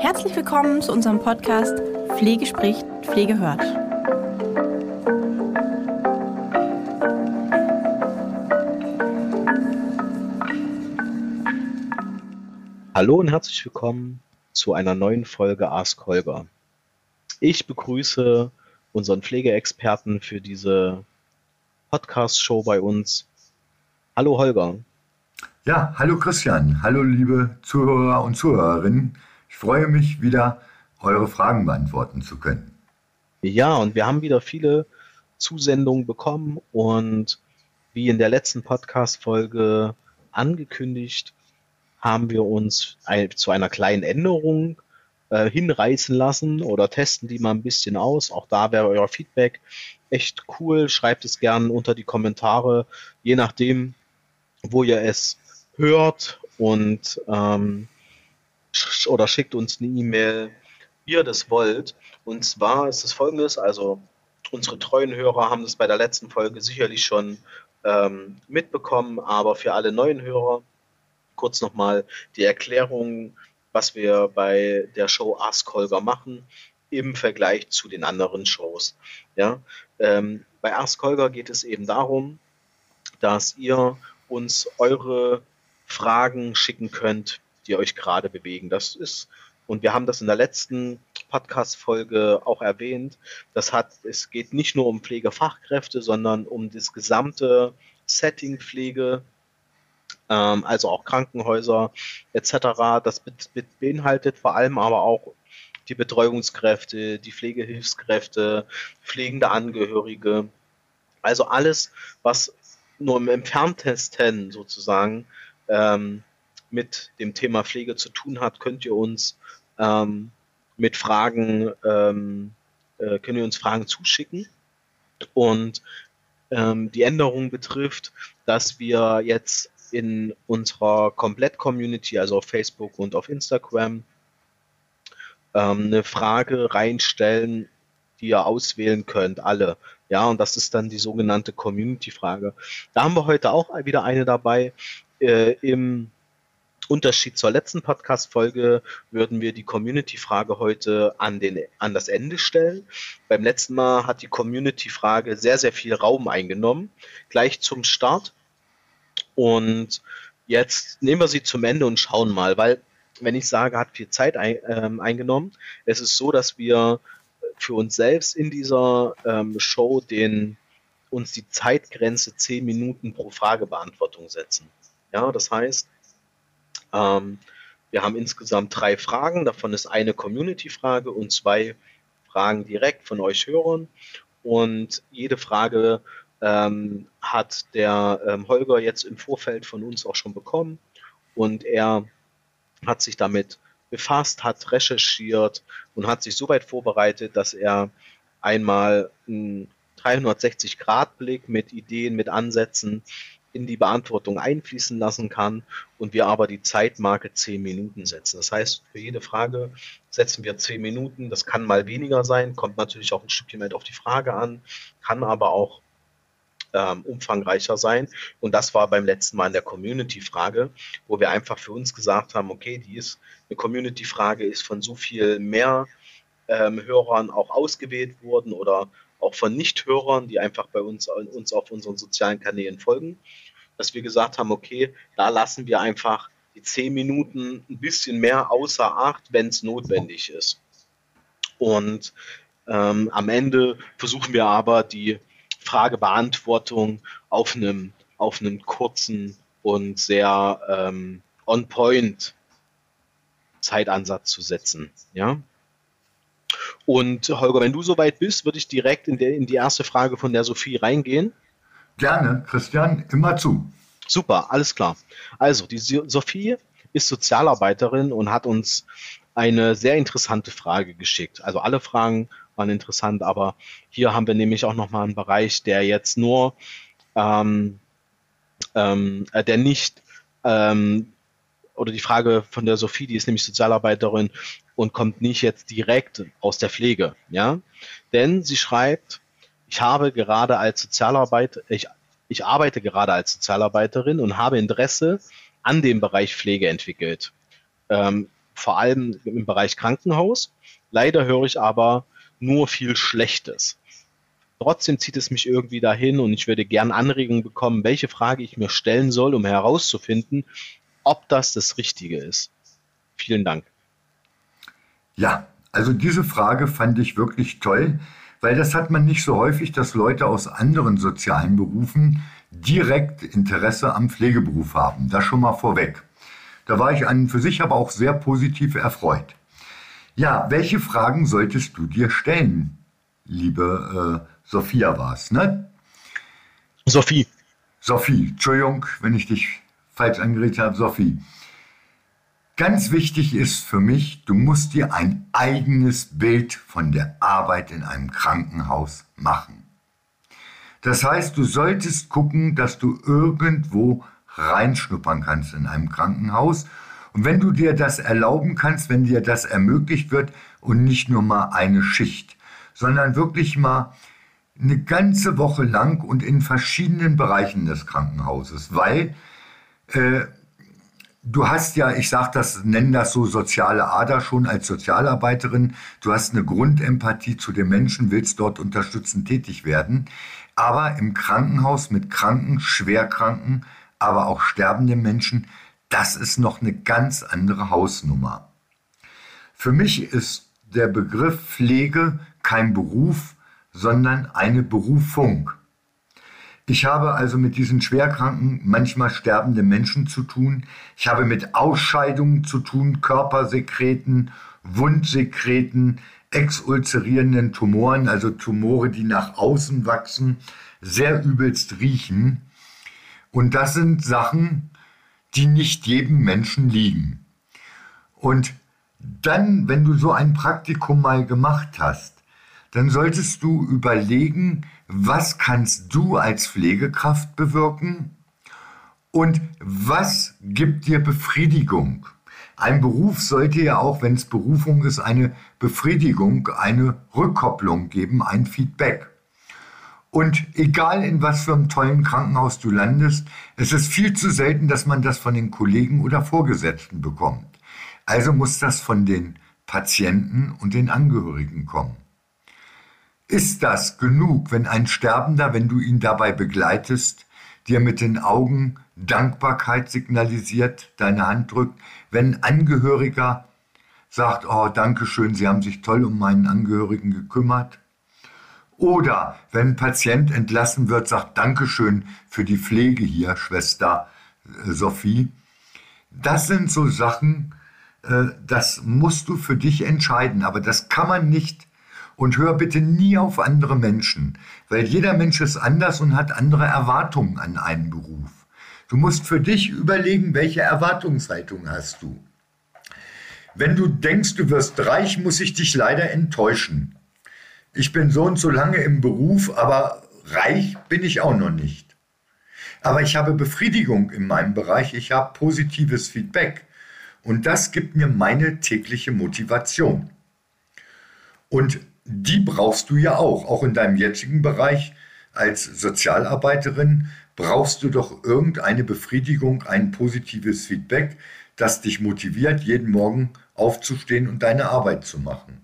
Herzlich willkommen zu unserem Podcast Pflege spricht, Pflege hört. Hallo und herzlich willkommen zu einer neuen Folge Ask Holger. Ich begrüße unseren Pflegeexperten für diese Podcast-Show bei uns. Hallo Holger. Ja, hallo Christian. Hallo liebe Zuhörer und Zuhörerinnen. Ich freue mich wieder, eure Fragen beantworten zu können. Ja, und wir haben wieder viele Zusendungen bekommen und wie in der letzten Podcast-Folge angekündigt, haben wir uns zu einer kleinen Änderung äh, hinreißen lassen oder testen die mal ein bisschen aus. Auch da wäre euer Feedback echt cool. Schreibt es gerne unter die Kommentare, je nachdem, wo ihr es hört und ähm, oder schickt uns eine E-Mail, wie ihr das wollt. Und zwar ist es folgendes, also unsere treuen Hörer haben das bei der letzten Folge sicherlich schon ähm, mitbekommen, aber für alle neuen Hörer kurz nochmal die Erklärung, was wir bei der Show Ask Holger machen im Vergleich zu den anderen Shows. Ja, ähm, bei Ask Holger geht es eben darum, dass ihr uns eure Fragen schicken könnt, die euch gerade bewegen. Das ist, und wir haben das in der letzten Podcast-Folge auch erwähnt, das hat, es geht nicht nur um Pflegefachkräfte, sondern um das gesamte Setting Pflege, ähm, also auch Krankenhäuser etc. Das be be beinhaltet vor allem aber auch die Betreuungskräfte, die Pflegehilfskräfte, pflegende Angehörige, also alles, was nur im Entferntesten sozusagen ähm, mit dem Thema Pflege zu tun hat, könnt ihr uns ähm, mit Fragen, ähm, äh, könnt ihr uns Fragen zuschicken. Und ähm, die Änderung betrifft, dass wir jetzt in unserer Komplett-Community, also auf Facebook und auf Instagram, ähm, eine Frage reinstellen, die ihr auswählen könnt, alle. Ja, und das ist dann die sogenannte Community-Frage. Da haben wir heute auch wieder eine dabei. Äh, Im Unterschied zur letzten Podcast-Folge würden wir die Community-Frage heute an, den, an das Ende stellen. Beim letzten Mal hat die Community-Frage sehr, sehr viel Raum eingenommen, gleich zum Start. Und jetzt nehmen wir sie zum Ende und schauen mal, weil wenn ich sage, hat viel Zeit ein, ähm, eingenommen, es ist so, dass wir für uns selbst in dieser ähm, Show den, uns die Zeitgrenze 10 Minuten pro Fragebeantwortung setzen. Ja, das heißt, ähm, wir haben insgesamt drei Fragen, davon ist eine Community-Frage und zwei Fragen direkt von euch Hörern. Und jede Frage ähm, hat der ähm, Holger jetzt im Vorfeld von uns auch schon bekommen. Und er hat sich damit befasst, hat recherchiert und hat sich so weit vorbereitet, dass er einmal einen 360-Grad-Blick mit Ideen, mit Ansätzen in die Beantwortung einfließen lassen kann und wir aber die Zeitmarke 10 Minuten setzen. Das heißt, für jede Frage setzen wir 10 Minuten. Das kann mal weniger sein, kommt natürlich auch ein Stückchen weit auf die Frage an, kann aber auch ähm, umfangreicher sein. Und das war beim letzten Mal in der Community-Frage, wo wir einfach für uns gesagt haben, okay, die ist eine Community-Frage, ist von so viel mehr ähm, Hörern auch ausgewählt worden oder auch von Nichthörern, die einfach bei uns, uns auf unseren sozialen Kanälen folgen, dass wir gesagt haben, okay, da lassen wir einfach die zehn Minuten ein bisschen mehr außer Acht, wenn es notwendig ist. Und ähm, am Ende versuchen wir aber die Fragebeantwortung auf einem auf einem kurzen und sehr ähm, on point Zeitansatz zu setzen. Ja, und Holger, wenn du soweit bist, würde ich direkt in, der, in die erste Frage von der Sophie reingehen. Gerne, Christian, immer zu. Super, alles klar. Also, die Sophie ist Sozialarbeiterin und hat uns eine sehr interessante Frage geschickt. Also alle Fragen waren interessant, aber hier haben wir nämlich auch nochmal einen Bereich, der jetzt nur, ähm, ähm, äh, der nicht ähm, oder die Frage von der Sophie, die ist nämlich Sozialarbeiterin und kommt nicht jetzt direkt aus der Pflege, ja. Denn sie schreibt, ich habe gerade als Sozialarbeiter, ich, ich arbeite gerade als Sozialarbeiterin und habe Interesse an dem Bereich Pflege entwickelt. Ähm, vor allem im Bereich Krankenhaus. Leider höre ich aber nur viel Schlechtes. Trotzdem zieht es mich irgendwie dahin und ich würde gern Anregungen bekommen, welche Frage ich mir stellen soll, um herauszufinden, ob das das Richtige ist. Vielen Dank. Ja, also diese Frage fand ich wirklich toll, weil das hat man nicht so häufig, dass Leute aus anderen sozialen Berufen direkt Interesse am Pflegeberuf haben. Das schon mal vorweg. Da war ich an für sich aber auch sehr positiv erfreut. Ja, welche Fragen solltest du dir stellen, liebe äh, Sophia war es, ne? Sophie. Sophie, Entschuldigung, wenn ich dich falsch angeredet habe, Sophie. Ganz wichtig ist für mich, du musst dir ein eigenes Bild von der Arbeit in einem Krankenhaus machen. Das heißt, du solltest gucken, dass du irgendwo reinschnuppern kannst in einem Krankenhaus. Und wenn du dir das erlauben kannst, wenn dir das ermöglicht wird und nicht nur mal eine Schicht, sondern wirklich mal eine ganze Woche lang und in verschiedenen Bereichen des Krankenhauses, weil äh, du hast ja, ich sage das, nennen das so soziale Ader schon als Sozialarbeiterin, du hast eine Grundempathie zu den Menschen, willst dort unterstützend tätig werden, aber im Krankenhaus mit Kranken, Schwerkranken, aber auch sterbenden Menschen, das ist noch eine ganz andere Hausnummer. Für mich ist der Begriff Pflege kein Beruf, sondern eine Berufung. Ich habe also mit diesen schwerkranken, manchmal sterbenden Menschen zu tun. Ich habe mit Ausscheidungen zu tun, Körpersekreten, Wundsekreten, exulzerierenden Tumoren, also Tumore, die nach außen wachsen, sehr übelst riechen. Und das sind Sachen, die nicht jedem Menschen liegen. Und dann, wenn du so ein Praktikum mal gemacht hast, dann solltest du überlegen, was kannst du als Pflegekraft bewirken und was gibt dir Befriedigung. Ein Beruf sollte ja auch, wenn es Berufung ist, eine Befriedigung, eine Rückkopplung geben, ein Feedback. Und egal in was für einem tollen Krankenhaus du landest, es ist viel zu selten, dass man das von den Kollegen oder Vorgesetzten bekommt. Also muss das von den Patienten und den Angehörigen kommen. Ist das genug, wenn ein Sterbender, wenn du ihn dabei begleitest, dir mit den Augen Dankbarkeit signalisiert, deine Hand drückt, wenn ein Angehöriger sagt, oh, danke schön, Sie haben sich toll um meinen Angehörigen gekümmert? Oder wenn ein Patient entlassen wird, sagt Dankeschön für die Pflege hier, Schwester äh, Sophie. Das sind so Sachen, äh, das musst du für dich entscheiden, aber das kann man nicht und hör bitte nie auf andere Menschen, weil jeder Mensch ist anders und hat andere Erwartungen an einen Beruf. Du musst für dich überlegen, welche Erwartungshaltung hast du. Wenn du denkst, du wirst reich, muss ich dich leider enttäuschen. Ich bin so und so lange im Beruf, aber reich bin ich auch noch nicht. Aber ich habe Befriedigung in meinem Bereich, ich habe positives Feedback und das gibt mir meine tägliche Motivation. Und die brauchst du ja auch. Auch in deinem jetzigen Bereich als Sozialarbeiterin brauchst du doch irgendeine Befriedigung, ein positives Feedback, das dich motiviert, jeden Morgen aufzustehen und deine Arbeit zu machen.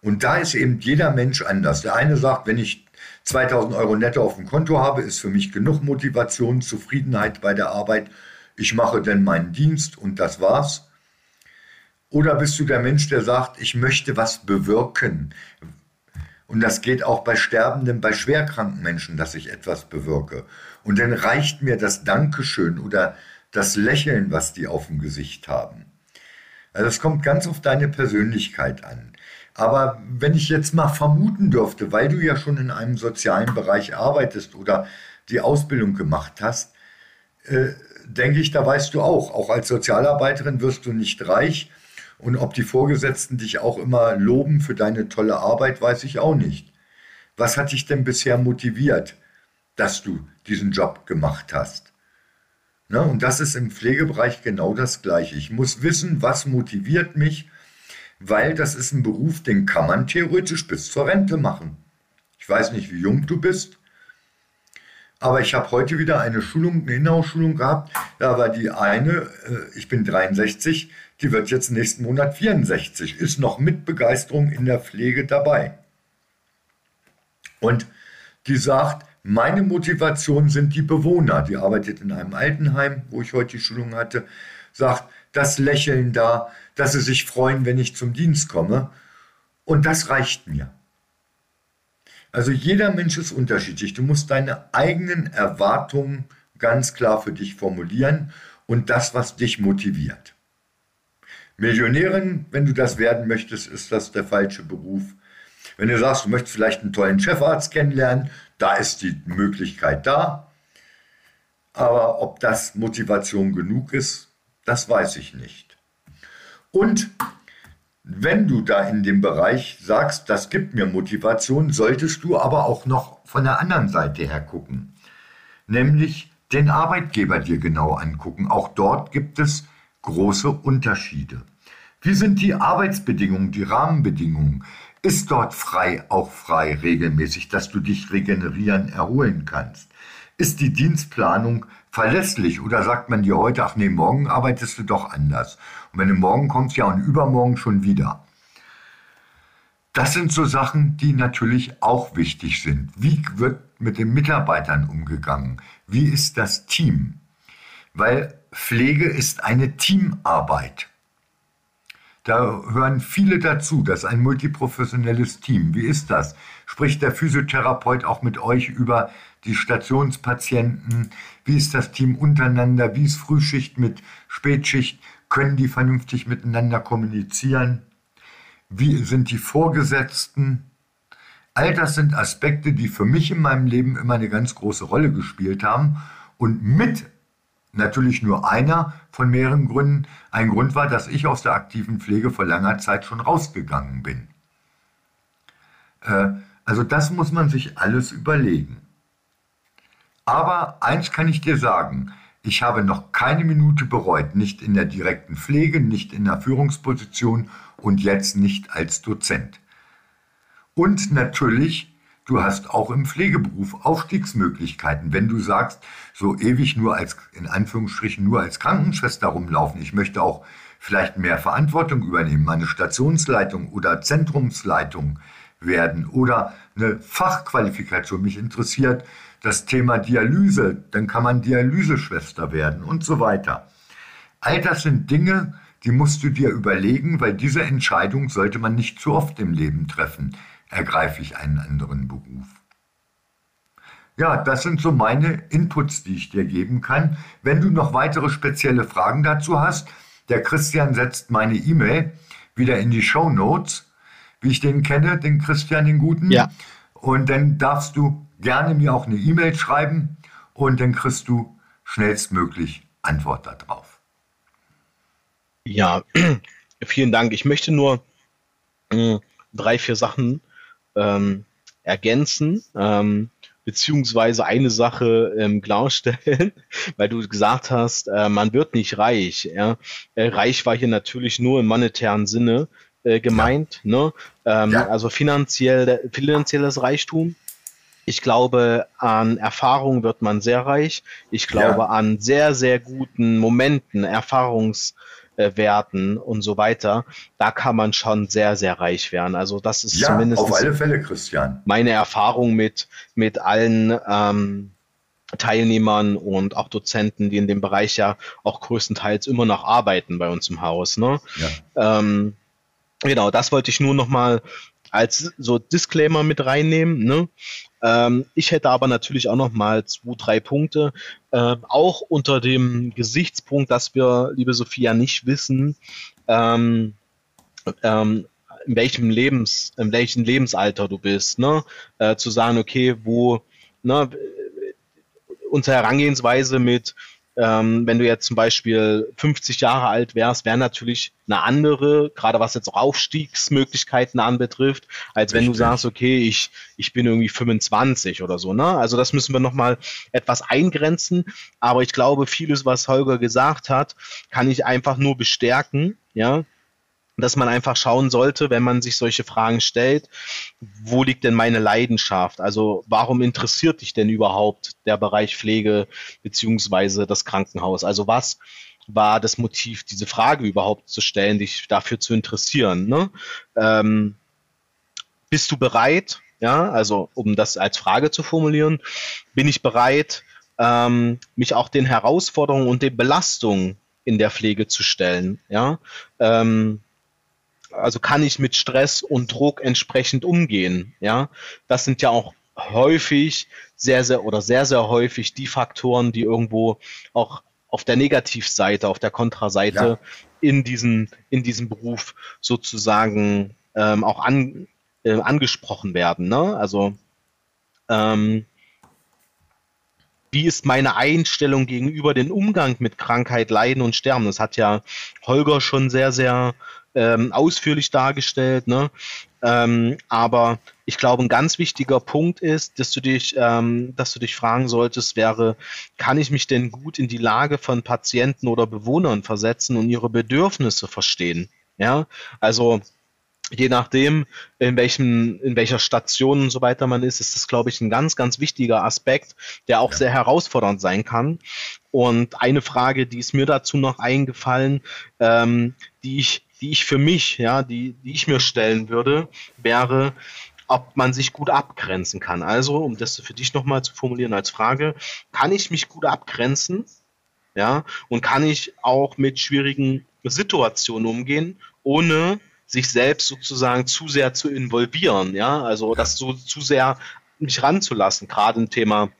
Und da ist eben jeder Mensch anders. Der eine sagt, wenn ich 2000 Euro netto auf dem Konto habe, ist für mich genug Motivation, Zufriedenheit bei der Arbeit. Ich mache denn meinen Dienst und das war's. Oder bist du der Mensch, der sagt, ich möchte was bewirken? Und das geht auch bei sterbenden, bei schwerkranken Menschen, dass ich etwas bewirke. Und dann reicht mir das Dankeschön oder das Lächeln, was die auf dem Gesicht haben. Also es kommt ganz auf deine Persönlichkeit an. Aber wenn ich jetzt mal vermuten dürfte, weil du ja schon in einem sozialen Bereich arbeitest oder die Ausbildung gemacht hast, äh, denke ich, da weißt du auch, auch als Sozialarbeiterin wirst du nicht reich, und ob die Vorgesetzten dich auch immer loben für deine tolle Arbeit, weiß ich auch nicht. Was hat dich denn bisher motiviert, dass du diesen Job gemacht hast? Na, und das ist im Pflegebereich genau das Gleiche. Ich muss wissen, was motiviert mich, weil das ist ein Beruf, den kann man theoretisch bis zur Rente machen. Ich weiß nicht, wie jung du bist, aber ich habe heute wieder eine Schulung, eine Inhouse-Schulung gehabt. Da war die eine, äh, ich bin 63, die wird jetzt nächsten Monat 64, ist noch mit Begeisterung in der Pflege dabei. Und die sagt, meine Motivation sind die Bewohner. Die arbeitet in einem Altenheim, wo ich heute die Schulung hatte. Sagt, das Lächeln da, dass sie sich freuen, wenn ich zum Dienst komme. Und das reicht mir. Also jeder Mensch ist unterschiedlich. Du musst deine eigenen Erwartungen ganz klar für dich formulieren und das, was dich motiviert. Millionärin, wenn du das werden möchtest, ist das der falsche Beruf. Wenn du sagst, du möchtest vielleicht einen tollen Chefarzt kennenlernen, da ist die Möglichkeit da. Aber ob das Motivation genug ist, das weiß ich nicht. Und wenn du da in dem Bereich sagst, das gibt mir Motivation, solltest du aber auch noch von der anderen Seite her gucken. Nämlich den Arbeitgeber dir genau angucken. Auch dort gibt es große Unterschiede. Wie sind die Arbeitsbedingungen, die Rahmenbedingungen? Ist dort frei auch frei regelmäßig, dass du dich regenerieren, erholen kannst? Ist die Dienstplanung verlässlich oder sagt man dir heute, ach nee, morgen arbeitest du doch anders? Und wenn du morgen kommst, ja und übermorgen schon wieder. Das sind so Sachen, die natürlich auch wichtig sind. Wie wird mit den Mitarbeitern umgegangen? Wie ist das Team? Weil Pflege ist eine Teamarbeit. Da hören viele dazu. Das ist ein multiprofessionelles Team. Wie ist das? Spricht der Physiotherapeut auch mit euch über die Stationspatienten? Wie ist das Team untereinander? Wie ist Frühschicht mit Spätschicht? Können die vernünftig miteinander kommunizieren? Wie sind die Vorgesetzten? All das sind Aspekte, die für mich in meinem Leben immer eine ganz große Rolle gespielt haben und mit Natürlich nur einer von mehreren Gründen. Ein Grund war, dass ich aus der aktiven Pflege vor langer Zeit schon rausgegangen bin. Äh, also das muss man sich alles überlegen. Aber eins kann ich dir sagen, ich habe noch keine Minute bereut, nicht in der direkten Pflege, nicht in der Führungsposition und jetzt nicht als Dozent. Und natürlich Du hast auch im Pflegeberuf Aufstiegsmöglichkeiten. Wenn du sagst, so ewig nur als, in Anführungsstrichen, nur als Krankenschwester rumlaufen, ich möchte auch vielleicht mehr Verantwortung übernehmen, meine Stationsleitung oder Zentrumsleitung werden oder eine Fachqualifikation. Mich interessiert das Thema Dialyse, dann kann man Dialyseschwester werden und so weiter. All das sind Dinge, die musst du dir überlegen, weil diese Entscheidung sollte man nicht zu oft im Leben treffen ergreife ich einen anderen Beruf. Ja, das sind so meine Inputs, die ich dir geben kann. Wenn du noch weitere spezielle Fragen dazu hast, der Christian setzt meine E-Mail wieder in die Show Notes, wie ich den kenne, den Christian, den Guten. Ja. Und dann darfst du gerne mir auch eine E-Mail schreiben und dann kriegst du schnellstmöglich Antwort darauf. Ja, vielen Dank. Ich möchte nur äh, drei, vier Sachen ähm, ergänzen, ähm, beziehungsweise eine Sache ähm, klarstellen, weil du gesagt hast, äh, man wird nicht reich. Ja? Äh, reich war hier natürlich nur im monetären Sinne äh, gemeint, ja. ne? Ähm, ja. also finanziell, finanzielles Reichtum. Ich glaube, an Erfahrung wird man sehr reich. Ich glaube, ja. an sehr, sehr guten Momenten, Erfahrungs- äh, Werten und so weiter, da kann man schon sehr, sehr reich werden. Also das ist ja, zumindest auf alle Fälle, Christian. meine Erfahrung mit, mit allen ähm, Teilnehmern und auch Dozenten, die in dem Bereich ja auch größtenteils immer noch arbeiten bei uns im Haus. Ne? Ja. Ähm, genau, das wollte ich nur noch mal als so Disclaimer mit reinnehmen. Ne? Ähm, ich hätte aber natürlich auch noch mal zwei, drei Punkte, äh, auch unter dem Gesichtspunkt, dass wir, liebe Sophia, nicht wissen, ähm, ähm, in welchem Lebens, in welchem Lebensalter du bist, ne? Äh, zu sagen, okay, wo, ne, unsere Herangehensweise mit ähm, wenn du jetzt zum Beispiel 50 Jahre alt wärst, wäre natürlich eine andere, gerade was jetzt auch Aufstiegsmöglichkeiten anbetrifft, als Richtig. wenn du sagst, okay, ich, ich bin irgendwie 25 oder so. Ne? Also das müssen wir nochmal etwas eingrenzen. Aber ich glaube, vieles, was Holger gesagt hat, kann ich einfach nur bestärken. Ja, dass man einfach schauen sollte, wenn man sich solche Fragen stellt, wo liegt denn meine Leidenschaft? Also warum interessiert dich denn überhaupt der Bereich Pflege beziehungsweise das Krankenhaus? Also was war das Motiv, diese Frage überhaupt zu stellen, dich dafür zu interessieren. Ne? Ähm, bist du bereit? Ja, also um das als Frage zu formulieren, bin ich bereit, ähm, mich auch den Herausforderungen und den Belastungen in der Pflege zu stellen. Ja, ähm, also kann ich mit Stress und Druck entsprechend umgehen. Ja, das sind ja auch häufig sehr, sehr oder sehr, sehr häufig die Faktoren, die irgendwo auch auf der Negativseite, auf der Kontraseite ja. in diesen, in diesem Beruf sozusagen ähm, auch an, äh, angesprochen werden. Ne? Also ähm, wie ist meine Einstellung gegenüber dem Umgang mit Krankheit, Leiden und Sterben? Das hat ja Holger schon sehr, sehr ähm, ausführlich dargestellt. Ne? Ähm, aber ich glaube, ein ganz wichtiger Punkt ist, dass du dich, ähm, dass du dich fragen solltest, wäre, kann ich mich denn gut in die Lage von Patienten oder Bewohnern versetzen und ihre Bedürfnisse verstehen? Ja, also je nachdem, in welchem, in welcher Station und so weiter man ist, ist das, glaube ich, ein ganz, ganz wichtiger Aspekt, der auch ja. sehr herausfordernd sein kann. Und eine Frage, die ist mir dazu noch eingefallen, ähm, die ich, die ich für mich, ja, die, die ich mir stellen würde, wäre, ob man sich gut abgrenzen kann. Also, um das für dich nochmal zu formulieren als Frage, kann ich mich gut abgrenzen? Ja, und kann ich auch mit schwierigen Situationen umgehen, ohne sich selbst sozusagen zu sehr zu involvieren, ja, also das so zu sehr mich ranzulassen, gerade im Thema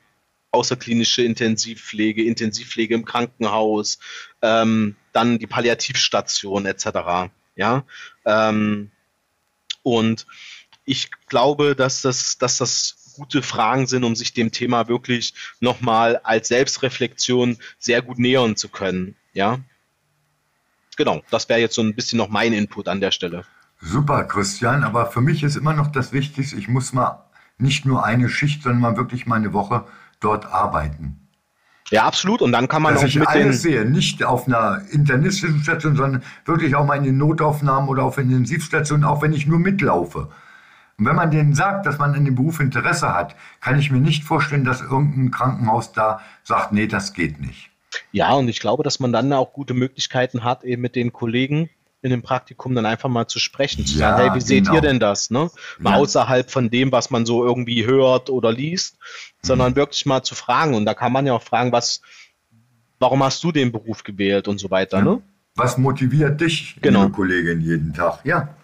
außerklinische Intensivpflege, Intensivpflege im Krankenhaus, ähm, dann die Palliativstation etc. Ja, ähm, und ich glaube, dass das, dass das gute Fragen sind, um sich dem Thema wirklich nochmal als Selbstreflexion sehr gut nähern zu können. Ja genau, das wäre jetzt so ein bisschen noch mein Input an der Stelle. Super, Christian, aber für mich ist immer noch das Wichtigste, ich muss mal nicht nur eine Schicht, sondern mal wirklich mal eine Woche dort arbeiten. Ja, absolut. Und dann kann man Dass auch ich mit alles sehe, nicht auf einer internistischen Station, sondern wirklich auch mal in den Notaufnahmen oder auf Intensivstationen, auch wenn ich nur mitlaufe. Und wenn man denen sagt, dass man in dem Beruf Interesse hat, kann ich mir nicht vorstellen, dass irgendein Krankenhaus da sagt, nee, das geht nicht. Ja, und ich glaube, dass man dann auch gute Möglichkeiten hat, eben mit den Kollegen in dem Praktikum dann einfach mal zu sprechen, zu ja, sagen, hey, wie seht genau. ihr denn das? Ne? Mal ja. außerhalb von dem, was man so irgendwie hört oder liest, sondern mhm. wirklich mal zu fragen. Und da kann man ja auch fragen, was, warum hast du den Beruf gewählt und so weiter, ja. ne? Was motiviert dich, genau. liebe Kollegin, jeden Tag? Ja,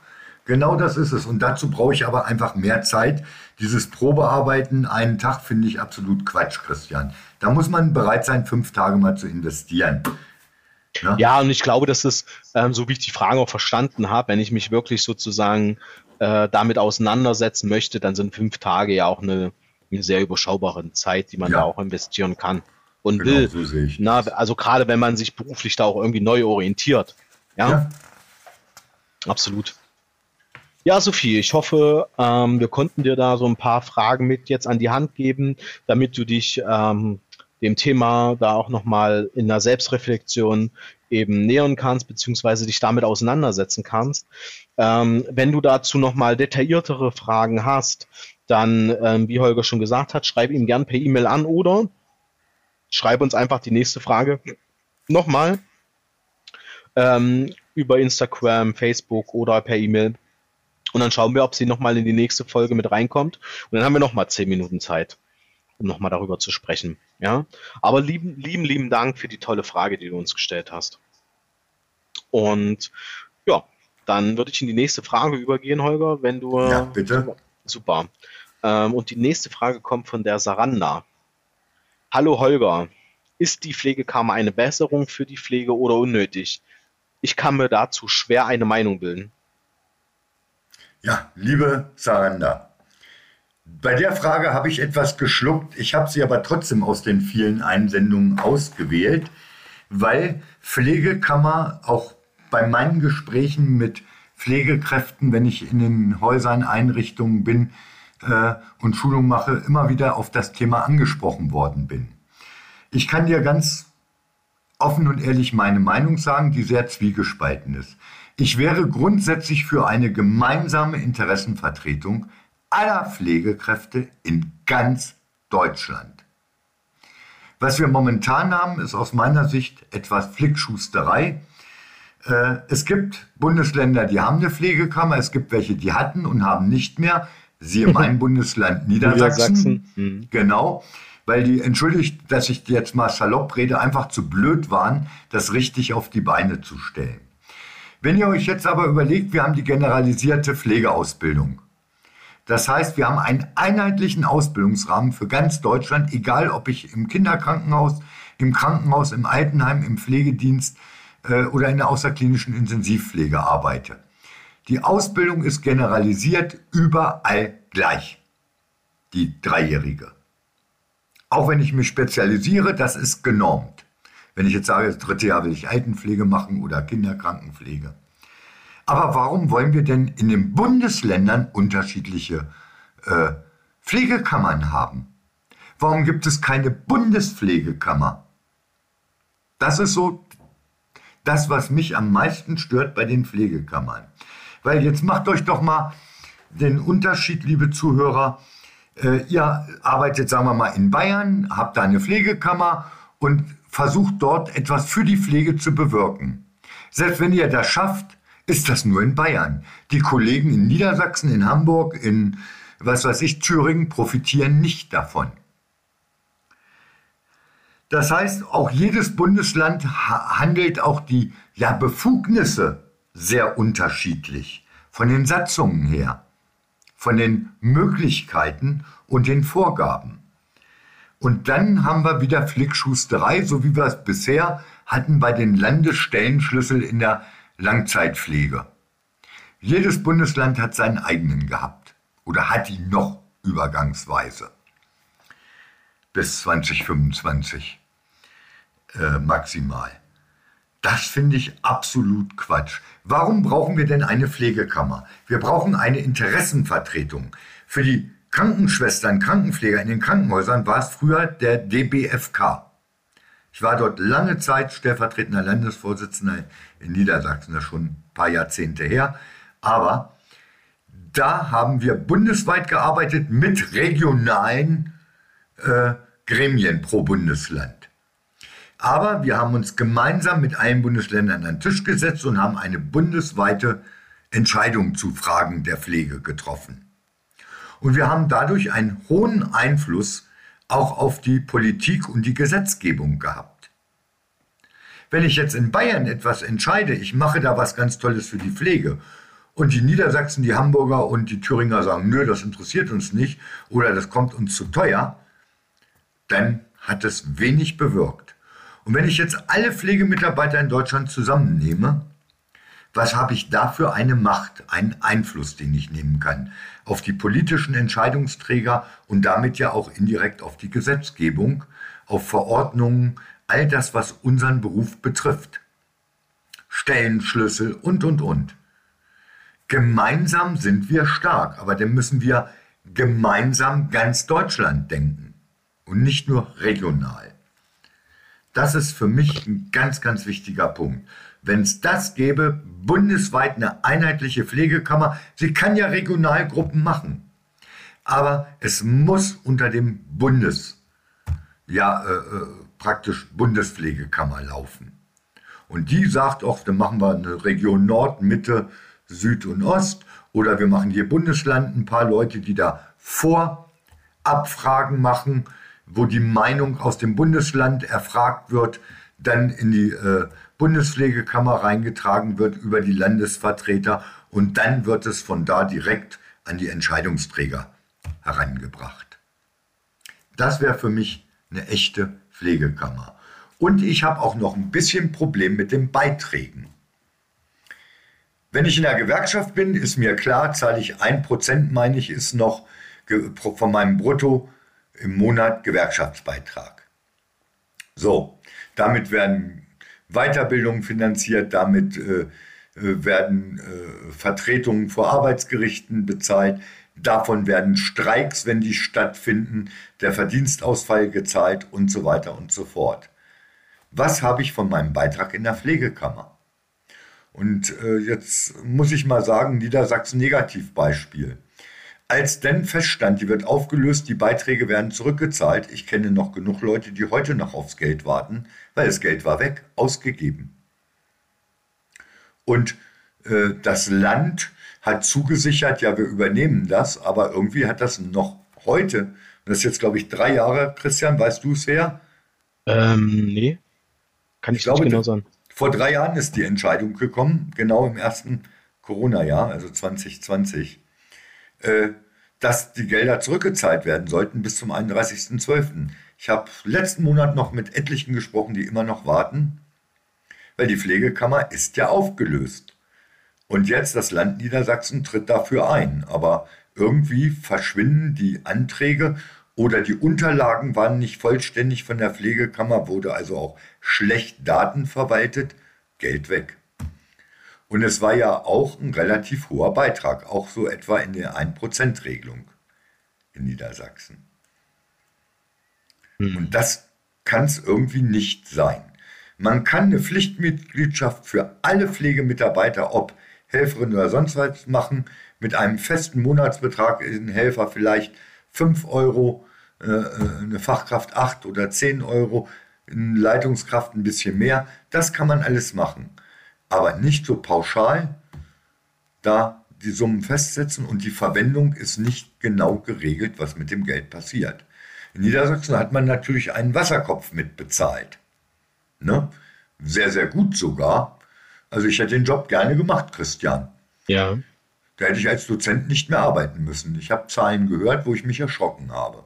genau das ist es. Und dazu brauche ich aber einfach mehr Zeit. Dieses Probearbeiten einen Tag finde ich absolut Quatsch, Christian. Da muss man bereit sein, fünf Tage mal zu investieren. Ja, ja und ich glaube, dass es, ähm, so wie ich die Frage auch verstanden habe, wenn ich mich wirklich sozusagen äh, damit auseinandersetzen möchte, dann sind fünf Tage ja auch eine, eine sehr überschaubare Zeit, die man ja. da auch investieren kann und genau, will. So Na, also gerade wenn man sich beruflich da auch irgendwie neu orientiert. Ja, ja. absolut. Ja, Sophie, ich hoffe, ähm, wir konnten dir da so ein paar Fragen mit jetzt an die Hand geben, damit du dich ähm, dem Thema da auch nochmal in der Selbstreflexion eben nähern kannst, beziehungsweise dich damit auseinandersetzen kannst. Ähm, wenn du dazu nochmal detailliertere Fragen hast, dann, ähm, wie Holger schon gesagt hat, schreib ihm gern per E-Mail an oder schreib uns einfach die nächste Frage nochmal ähm, über Instagram, Facebook oder per E-Mail. Und dann schauen wir, ob sie nochmal in die nächste Folge mit reinkommt. Und dann haben wir nochmal zehn Minuten Zeit um nochmal darüber zu sprechen. Ja, aber lieben, lieben, lieben Dank für die tolle Frage, die du uns gestellt hast. Und ja, dann würde ich in die nächste Frage übergehen, Holger, wenn du. Ja, bitte. Super. Ähm, und die nächste Frage kommt von der Saranda. Hallo Holger, ist die Pflegekammer eine Besserung für die Pflege oder unnötig? Ich kann mir dazu schwer eine Meinung bilden. Ja, liebe Saranda, bei der Frage habe ich etwas geschluckt. Ich habe sie aber trotzdem aus den vielen Einsendungen ausgewählt, weil Pflegekammer auch bei meinen Gesprächen mit Pflegekräften, wenn ich in den Häusern, Einrichtungen bin äh, und Schulung mache, immer wieder auf das Thema angesprochen worden bin. Ich kann dir ganz offen und ehrlich meine Meinung sagen, die sehr zwiegespalten ist. Ich wäre grundsätzlich für eine gemeinsame Interessenvertretung aller Pflegekräfte in ganz Deutschland. Was wir momentan haben, ist aus meiner Sicht etwas Flickschusterei. Äh, es gibt Bundesländer, die haben eine Pflegekammer, es gibt welche, die hatten und haben nicht mehr. Siehe mein Bundesland Niedersachsen. Niedersachsen. Mhm. Genau weil die, entschuldigt, dass ich jetzt mal salopp rede, einfach zu blöd waren, das richtig auf die Beine zu stellen. Wenn ihr euch jetzt aber überlegt, wir haben die generalisierte Pflegeausbildung. Das heißt, wir haben einen einheitlichen Ausbildungsrahmen für ganz Deutschland, egal ob ich im Kinderkrankenhaus, im Krankenhaus, im Altenheim, im Pflegedienst äh, oder in der außerklinischen Intensivpflege arbeite. Die Ausbildung ist generalisiert überall gleich, die dreijährige. Auch wenn ich mich spezialisiere, das ist genormt. Wenn ich jetzt sage, das dritte Jahr will ich Altenpflege machen oder Kinderkrankenpflege. Aber warum wollen wir denn in den Bundesländern unterschiedliche äh, Pflegekammern haben? Warum gibt es keine Bundespflegekammer? Das ist so das, was mich am meisten stört bei den Pflegekammern. Weil jetzt macht euch doch mal den Unterschied, liebe Zuhörer. Äh, ihr arbeitet, sagen wir mal, in Bayern, habt da eine Pflegekammer und versucht dort etwas für die Pflege zu bewirken. Selbst wenn ihr das schafft, ist das nur in Bayern. Die Kollegen in Niedersachsen, in Hamburg, in was weiß ich, Thüringen profitieren nicht davon. Das heißt, auch jedes Bundesland handelt auch die ja, Befugnisse sehr unterschiedlich von den Satzungen her, von den Möglichkeiten und den Vorgaben. Und dann haben wir wieder Flickschusterei, so wie wir es bisher hatten bei den Landesstellenschlüssel in der Langzeitpflege. Jedes Bundesland hat seinen eigenen gehabt oder hat ihn noch übergangsweise bis 2025 äh, maximal. Das finde ich absolut Quatsch. Warum brauchen wir denn eine Pflegekammer? Wir brauchen eine Interessenvertretung. Für die Krankenschwestern, Krankenpfleger in den Krankenhäusern war es früher der DBFK. Ich war dort lange Zeit stellvertretender Landesvorsitzender in Niedersachsen, das ist schon ein paar Jahrzehnte her. Aber da haben wir bundesweit gearbeitet mit regionalen äh, Gremien pro Bundesland. Aber wir haben uns gemeinsam mit allen Bundesländern an den Tisch gesetzt und haben eine bundesweite Entscheidung zu Fragen der Pflege getroffen. Und wir haben dadurch einen hohen Einfluss auch auf die Politik und die Gesetzgebung gehabt. Wenn ich jetzt in Bayern etwas entscheide, ich mache da was ganz Tolles für die Pflege und die Niedersachsen, die Hamburger und die Thüringer sagen, nö, das interessiert uns nicht oder das kommt uns zu teuer, dann hat es wenig bewirkt. Und wenn ich jetzt alle Pflegemitarbeiter in Deutschland zusammennehme, was habe ich da für eine Macht, einen Einfluss, den ich nehmen kann auf die politischen Entscheidungsträger und damit ja auch indirekt auf die Gesetzgebung, auf Verordnungen, all das, was unseren Beruf betrifft. Stellenschlüssel und, und, und. Gemeinsam sind wir stark, aber dann müssen wir gemeinsam ganz Deutschland denken und nicht nur regional. Das ist für mich ein ganz, ganz wichtiger Punkt. Wenn es das gäbe, bundesweit eine einheitliche Pflegekammer, sie kann ja Regionalgruppen machen, aber es muss unter dem Bundes, ja äh, äh, praktisch Bundespflegekammer laufen. Und die sagt auch, dann machen wir eine Region Nord, Mitte, Süd und Ost. Oder wir machen hier Bundesland ein paar Leute, die da Vorabfragen machen, wo die Meinung aus dem Bundesland erfragt wird, dann in die äh, Bundespflegekammer reingetragen wird über die Landesvertreter und dann wird es von da direkt an die Entscheidungsträger herangebracht. Das wäre für mich eine echte Pflegekammer. Und ich habe auch noch ein bisschen Problem mit den Beiträgen. Wenn ich in der Gewerkschaft bin, ist mir klar, zahle ich ein Prozent, meine ich, ist noch von meinem Brutto im Monat Gewerkschaftsbeitrag. So, damit werden Weiterbildungen finanziert, damit äh, äh, werden äh, Vertretungen vor Arbeitsgerichten bezahlt, davon werden Streiks, wenn die stattfinden, der Verdienstausfall gezahlt und so weiter und so fort. Was habe ich von meinem Beitrag in der Pflegekammer? Und äh, jetzt muss ich mal sagen, Niedersachsen Negativbeispiel. Als dann feststand, die wird aufgelöst, die Beiträge werden zurückgezahlt, ich kenne noch genug Leute, die heute noch aufs Geld warten, weil das Geld war weg, ausgegeben. Und äh, das Land hat zugesichert, ja, wir übernehmen das, aber irgendwie hat das noch heute, das ist jetzt, glaube ich, drei Jahre, Christian, weißt du es her? Ähm, nee. Kann ich, ich glaube, nicht genau sagen. Vor drei Jahren ist die Entscheidung gekommen, genau im ersten Corona-Jahr, also 2020 äh, dass die Gelder zurückgezahlt werden sollten bis zum 31.12. Ich habe letzten Monat noch mit etlichen gesprochen, die immer noch warten, weil die Pflegekammer ist ja aufgelöst. Und jetzt das Land Niedersachsen tritt dafür ein. Aber irgendwie verschwinden die Anträge oder die Unterlagen waren nicht vollständig von der Pflegekammer, wurde also auch schlecht Daten verwaltet, Geld weg. Und es war ja auch ein relativ hoher Beitrag, auch so etwa in der 1%-Regelung in Niedersachsen. Hm. Und das kann es irgendwie nicht sein. Man kann eine Pflichtmitgliedschaft für alle Pflegemitarbeiter, ob Helferin oder sonst was machen, mit einem festen Monatsbetrag ein Helfer vielleicht 5 Euro, äh, äh, eine Fachkraft 8 oder 10 Euro, eine Leitungskraft ein bisschen mehr. Das kann man alles machen aber nicht so pauschal da die Summen festsetzen und die Verwendung ist nicht genau geregelt, was mit dem Geld passiert. In Niedersachsen hat man natürlich einen Wasserkopf mitbezahlt. Ne? Sehr, sehr gut sogar. Also ich hätte den Job gerne gemacht, Christian. Ja. Da hätte ich als Dozent nicht mehr arbeiten müssen. Ich habe Zahlen gehört, wo ich mich erschrocken habe.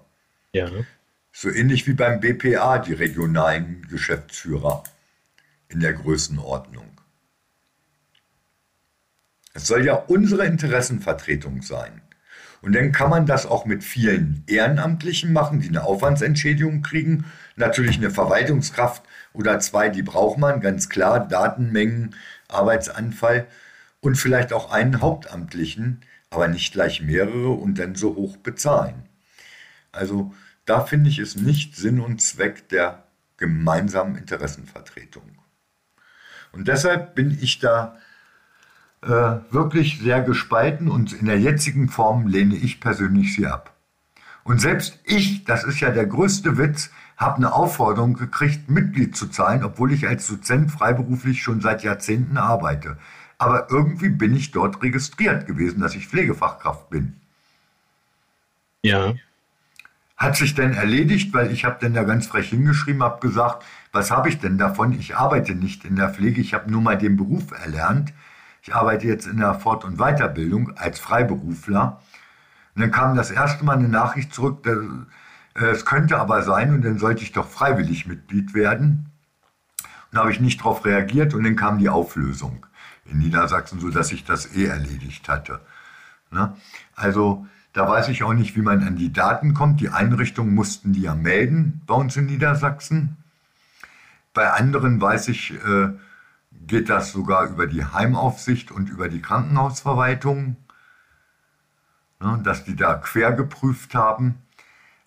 Ja. So ähnlich wie beim BPA, die regionalen Geschäftsführer in der Größenordnung. Es soll ja unsere Interessenvertretung sein. Und dann kann man das auch mit vielen Ehrenamtlichen machen, die eine Aufwandsentschädigung kriegen. Natürlich eine Verwaltungskraft oder zwei, die braucht man, ganz klar. Datenmengen, Arbeitsanfall und vielleicht auch einen Hauptamtlichen, aber nicht gleich mehrere und dann so hoch bezahlen. Also da finde ich es nicht Sinn und Zweck der gemeinsamen Interessenvertretung. Und deshalb bin ich da äh, wirklich sehr gespalten und in der jetzigen Form lehne ich persönlich sie ab. Und selbst ich, das ist ja der größte Witz, habe eine Aufforderung gekriegt, Mitglied zu zahlen, obwohl ich als Dozent freiberuflich schon seit Jahrzehnten arbeite. Aber irgendwie bin ich dort registriert gewesen, dass ich Pflegefachkraft bin. Ja. Hat sich denn erledigt, weil ich habe dann ja ganz frech hingeschrieben, habe gesagt, was habe ich denn davon? Ich arbeite nicht in der Pflege, ich habe nur mal den Beruf erlernt. Ich arbeite jetzt in der Fort- und Weiterbildung als Freiberufler. Und dann kam das erste Mal eine Nachricht zurück, dass, äh, es könnte aber sein und dann sollte ich doch freiwillig Mitglied werden. Und da habe ich nicht darauf reagiert und dann kam die Auflösung in Niedersachsen, sodass ich das eh erledigt hatte. Ne? Also da weiß ich auch nicht, wie man an die Daten kommt. Die Einrichtungen mussten die ja melden bei uns in Niedersachsen. Bei anderen weiß ich, äh, geht das sogar über die Heimaufsicht und über die Krankenhausverwaltung, ne, dass die da quer geprüft haben.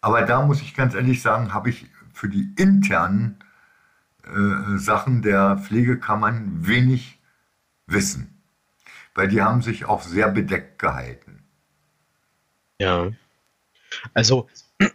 Aber da muss ich ganz ehrlich sagen, habe ich für die internen äh, Sachen der Pflegekammern wenig Wissen, weil die haben sich auch sehr bedeckt gehalten. Ja, also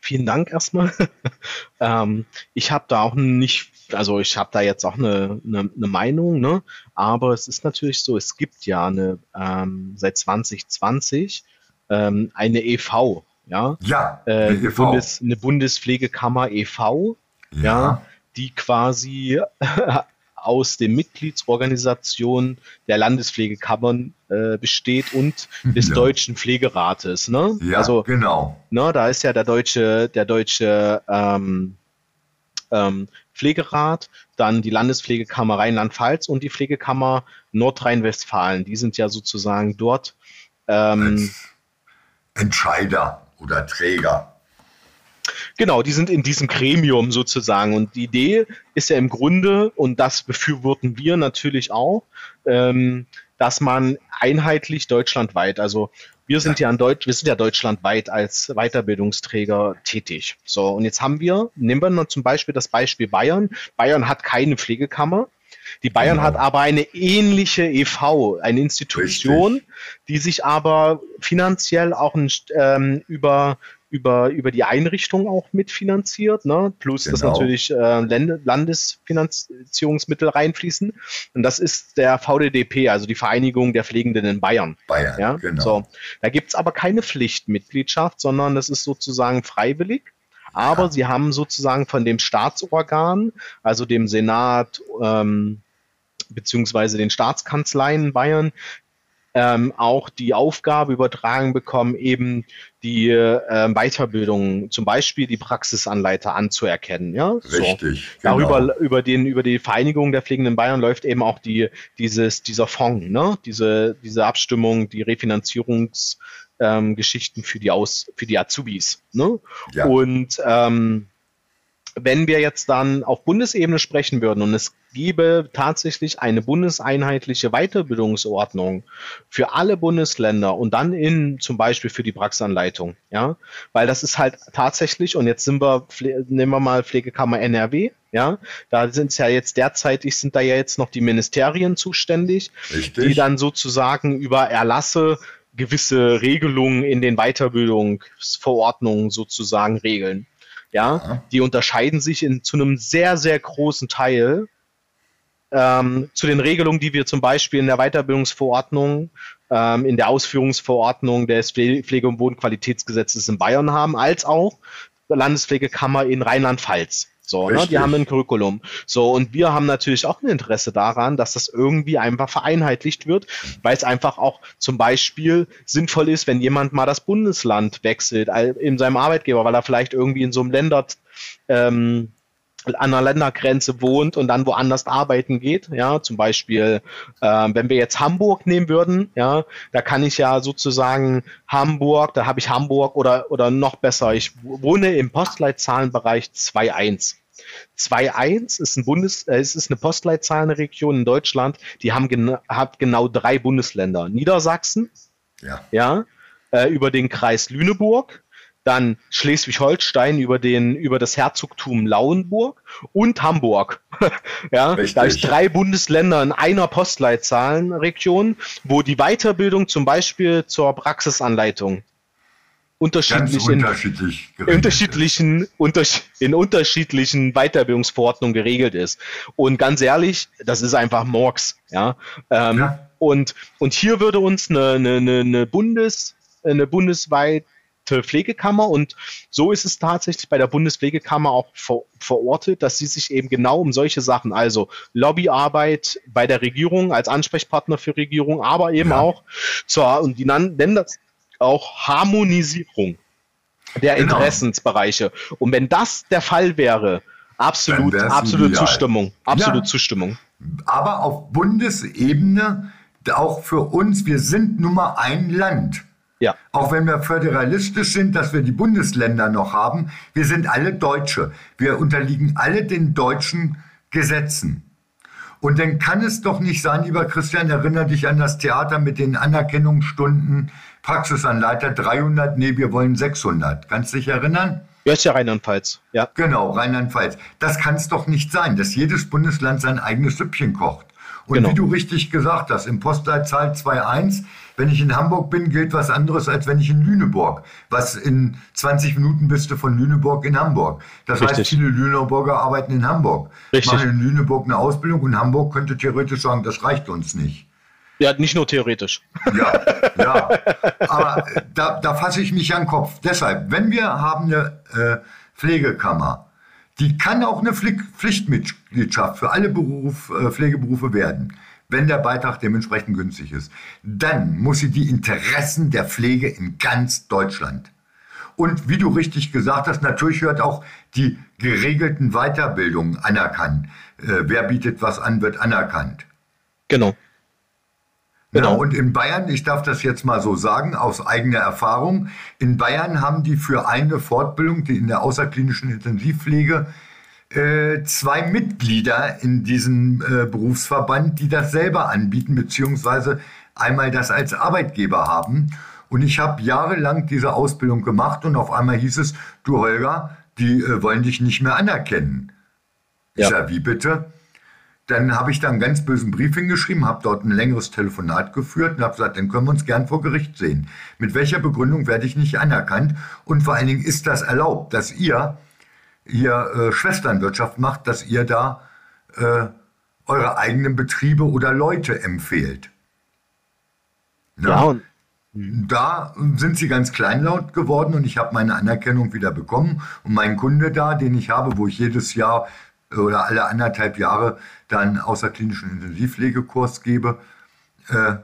vielen Dank erstmal. ähm, ich habe da auch nicht also ich habe da jetzt auch eine, eine, eine, Meinung, ne? aber es ist natürlich so, es gibt ja eine ähm, seit 2020 ähm, eine EV, ja, ja äh, eine, EV. Bundes, eine Bundespflegekammer e.V., ja. ja, die quasi aus den Mitgliedsorganisationen der Landespflegekammern äh, besteht und des ja. deutschen Pflegerates. Ne? Ja, also, genau. Ne, da ist ja der deutsche, der deutsche ähm, ähm, Pflegerat, dann die Landespflegekammer Rheinland-Pfalz und die Pflegekammer Nordrhein-Westfalen. Die sind ja sozusagen dort ähm, Entscheider oder Träger. Genau, die sind in diesem Gremium sozusagen. Und die Idee ist ja im Grunde, und das befürworten wir natürlich auch, ähm, dass man einheitlich deutschlandweit, also wir sind ja, in Deutsch, wir sind ja deutschlandweit als Weiterbildungsträger tätig. So, und jetzt haben wir, nehmen wir noch zum Beispiel das Beispiel Bayern. Bayern hat keine Pflegekammer. Die Bayern genau. hat aber eine ähnliche EV, eine Institution, Richtig. die sich aber finanziell auch ein, ähm, über über, über die Einrichtung auch mitfinanziert, ne? plus genau. dass natürlich äh, Landesfinanzierungsmittel reinfließen. Und das ist der VDDP, also die Vereinigung der Pflegenden in Bayern. Bayern, ja? genau. So. Da gibt's aber keine Pflichtmitgliedschaft, sondern das ist sozusagen freiwillig. Aber ja. sie haben sozusagen von dem Staatsorgan, also dem Senat, ähm, beziehungsweise den Staatskanzleien in Bayern, ähm, auch die Aufgabe übertragen bekommen, eben die äh, Weiterbildung, zum Beispiel die Praxisanleiter anzuerkennen. Ja? Richtig. So. Genau. Darüber über den über die Vereinigung der Pflegenden Bayern läuft eben auch die dieses dieser Fonds, ne? Diese diese Abstimmung, die Refinanzierungsgeschichten ähm, für die Aus für die Azubis. Ne? Ja. Und ähm, wenn wir jetzt dann auf Bundesebene sprechen würden und es gäbe tatsächlich eine bundeseinheitliche Weiterbildungsordnung für alle Bundesländer und dann in zum Beispiel für die Praxisanleitung, ja, weil das ist halt tatsächlich und jetzt sind wir, nehmen wir mal Pflegekammer NRW, ja, da sind es ja jetzt derzeitig sind da ja jetzt noch die Ministerien zuständig, Richtig. die dann sozusagen über Erlasse gewisse Regelungen in den Weiterbildungsverordnungen sozusagen regeln. Ja, ja. die unterscheiden sich in, zu einem sehr, sehr großen Teil ähm, zu den Regelungen, die wir zum Beispiel in der Weiterbildungsverordnung, ähm, in der Ausführungsverordnung des Pflege- und Bodenqualitätsgesetzes in Bayern haben, als auch der Landespflegekammer in Rheinland-Pfalz. So, ne, die haben ein Curriculum. So, und wir haben natürlich auch ein Interesse daran, dass das irgendwie einfach vereinheitlicht wird, weil es einfach auch zum Beispiel sinnvoll ist, wenn jemand mal das Bundesland wechselt in seinem Arbeitgeber, weil er vielleicht irgendwie in so einem Länder ähm, an einer Ländergrenze wohnt und dann woanders arbeiten geht, ja, zum Beispiel, äh, wenn wir jetzt Hamburg nehmen würden, ja, da kann ich ja sozusagen Hamburg, da habe ich Hamburg oder, oder noch besser, ich wohne im Postleitzahlenbereich 2.1. 2.1 ist ein Bundes, äh, es ist eine Postleitzahlenregion in Deutschland, die haben gen hat genau drei Bundesländer. Niedersachsen, ja, ja äh, über den Kreis Lüneburg, dann Schleswig-Holstein über den über das Herzogtum Lauenburg und Hamburg. ja, Richtig. da ist drei Bundesländer in einer Postleitzahlenregion, wo die Weiterbildung zum Beispiel zur Praxisanleitung unterschiedlich unterschiedlich in, unterschiedlichen unter, in unterschiedlichen Weiterbildungsverordnungen geregelt ist. Und ganz ehrlich, das ist einfach Morgs. Ja, ähm, ja. Und und hier würde uns eine, eine, eine Bundes eine bundesweit Pflegekammer und so ist es tatsächlich bei der Bundespflegekammer auch ver verortet, dass sie sich eben genau um solche Sachen, also Lobbyarbeit bei der Regierung als Ansprechpartner für Regierung, aber eben ja. auch zur, und die nennen das auch Harmonisierung der genau. Interessensbereiche. Und wenn das der Fall wäre, absolut, absolute Zustimmung, absolute ja. Zustimmung. Aber auf Bundesebene, auch für uns, wir sind Nummer ein Land. Ja. Auch wenn wir föderalistisch sind, dass wir die Bundesländer noch haben, wir sind alle Deutsche. Wir unterliegen alle den deutschen Gesetzen. Und dann kann es doch nicht sein, lieber Christian, erinnere dich an das Theater mit den Anerkennungsstunden, Praxisanleiter 300, nee, wir wollen 600. Kannst du dich erinnern? Ja, ist ja Rheinland-Pfalz. Ja. Genau, Rheinland-Pfalz. Das kann es doch nicht sein, dass jedes Bundesland sein eigenes Süppchen kocht. Und genau. wie du richtig gesagt hast, im Postleitzahl 2.1, wenn ich in Hamburg bin, gilt was anderes, als wenn ich in Lüneburg. Was in 20 Minuten bist du von Lüneburg in Hamburg. Das richtig. heißt, viele Lüneburger arbeiten in Hamburg. Richtig. Machen in Lüneburg eine Ausbildung und Hamburg könnte theoretisch sagen, das reicht uns nicht. Ja, nicht nur theoretisch. Ja, ja. Aber da, da fasse ich mich an den Kopf. Deshalb, wenn wir haben eine äh, Pflegekammer, die kann auch eine Pflichtmitgliedschaft für alle Beruf, äh, Pflegeberufe werden, wenn der Beitrag dementsprechend günstig ist. Dann muss sie die Interessen der Pflege in ganz Deutschland. Und wie du richtig gesagt hast, natürlich wird auch die geregelten Weiterbildungen anerkannt. Äh, wer bietet was an, wird anerkannt. Genau. Genau. Und in Bayern, ich darf das jetzt mal so sagen, aus eigener Erfahrung, in Bayern haben die für eine Fortbildung, die in der außerklinischen Intensivpflege, äh, zwei Mitglieder in diesem äh, Berufsverband, die das selber anbieten, beziehungsweise einmal das als Arbeitgeber haben. Und ich habe jahrelang diese Ausbildung gemacht und auf einmal hieß es, du Holger, die äh, wollen dich nicht mehr anerkennen. Ja. Ich sage, wie bitte? Dann habe ich da einen ganz bösen Brief hingeschrieben, habe dort ein längeres Telefonat geführt und habe gesagt, dann können wir uns gern vor Gericht sehen. Mit welcher Begründung werde ich nicht anerkannt? Und vor allen Dingen ist das erlaubt, dass ihr hier äh, Schwesternwirtschaft macht, dass ihr da äh, eure eigenen Betriebe oder Leute empfehlt. Ja, ja und da sind sie ganz kleinlaut geworden und ich habe meine Anerkennung wieder bekommen. Und mein Kunde da, den ich habe, wo ich jedes Jahr oder alle anderthalb Jahre dann außerklinischen Intensivpflegekurs gebe, äh,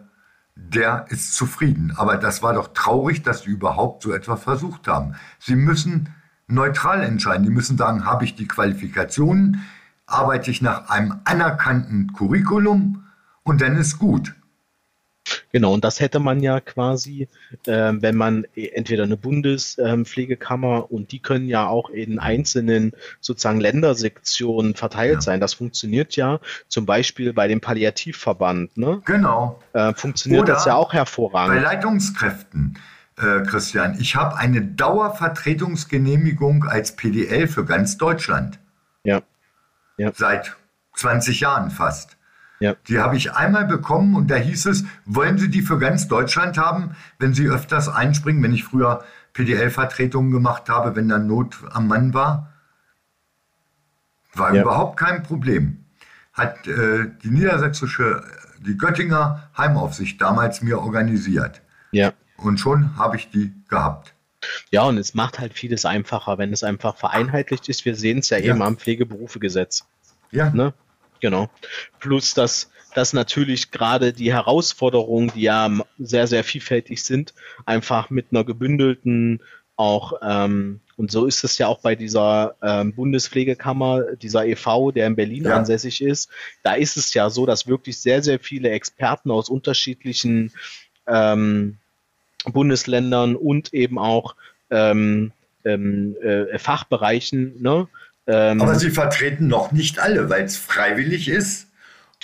der ist zufrieden. Aber das war doch traurig, dass sie überhaupt so etwas versucht haben. Sie müssen neutral entscheiden. Die müssen sagen, habe ich die Qualifikationen, arbeite ich nach einem anerkannten Curriculum und dann ist gut. Genau, und das hätte man ja quasi, äh, wenn man entweder eine Bundespflegekammer ähm, und die können ja auch in einzelnen sozusagen Ländersektionen verteilt ja. sein. Das funktioniert ja zum Beispiel bei dem Palliativverband. Ne? Genau. Äh, funktioniert Oder das ja auch hervorragend. Bei Leitungskräften. Äh, Christian, ich habe eine Dauervertretungsgenehmigung als PDL für ganz Deutschland. Ja. ja. Seit 20 Jahren fast. Ja. Die habe ich einmal bekommen und da hieß es, wollen Sie die für ganz Deutschland haben, wenn Sie öfters einspringen, wenn ich früher PDL-Vertretungen gemacht habe, wenn da Not am Mann war? War ja. überhaupt kein Problem. Hat äh, die niedersächsische, die Göttinger Heimaufsicht damals mir organisiert. Ja. Und schon habe ich die gehabt. Ja, und es macht halt vieles einfacher, wenn es einfach vereinheitlicht ist. Wir sehen es ja, ja. eben am Pflegeberufegesetz. Ja. Ne? Genau. Plus, dass, dass natürlich gerade die Herausforderungen, die ja sehr, sehr vielfältig sind, einfach mit einer gebündelten auch, ähm, und so ist es ja auch bei dieser ähm, Bundespflegekammer, dieser e.V., der in Berlin ja. ansässig ist, da ist es ja so, dass wirklich sehr, sehr viele Experten aus unterschiedlichen ähm, Bundesländern und eben auch ähm, ähm, äh, Fachbereichen ne, ähm, Aber sie vertreten noch nicht alle, weil es freiwillig ist.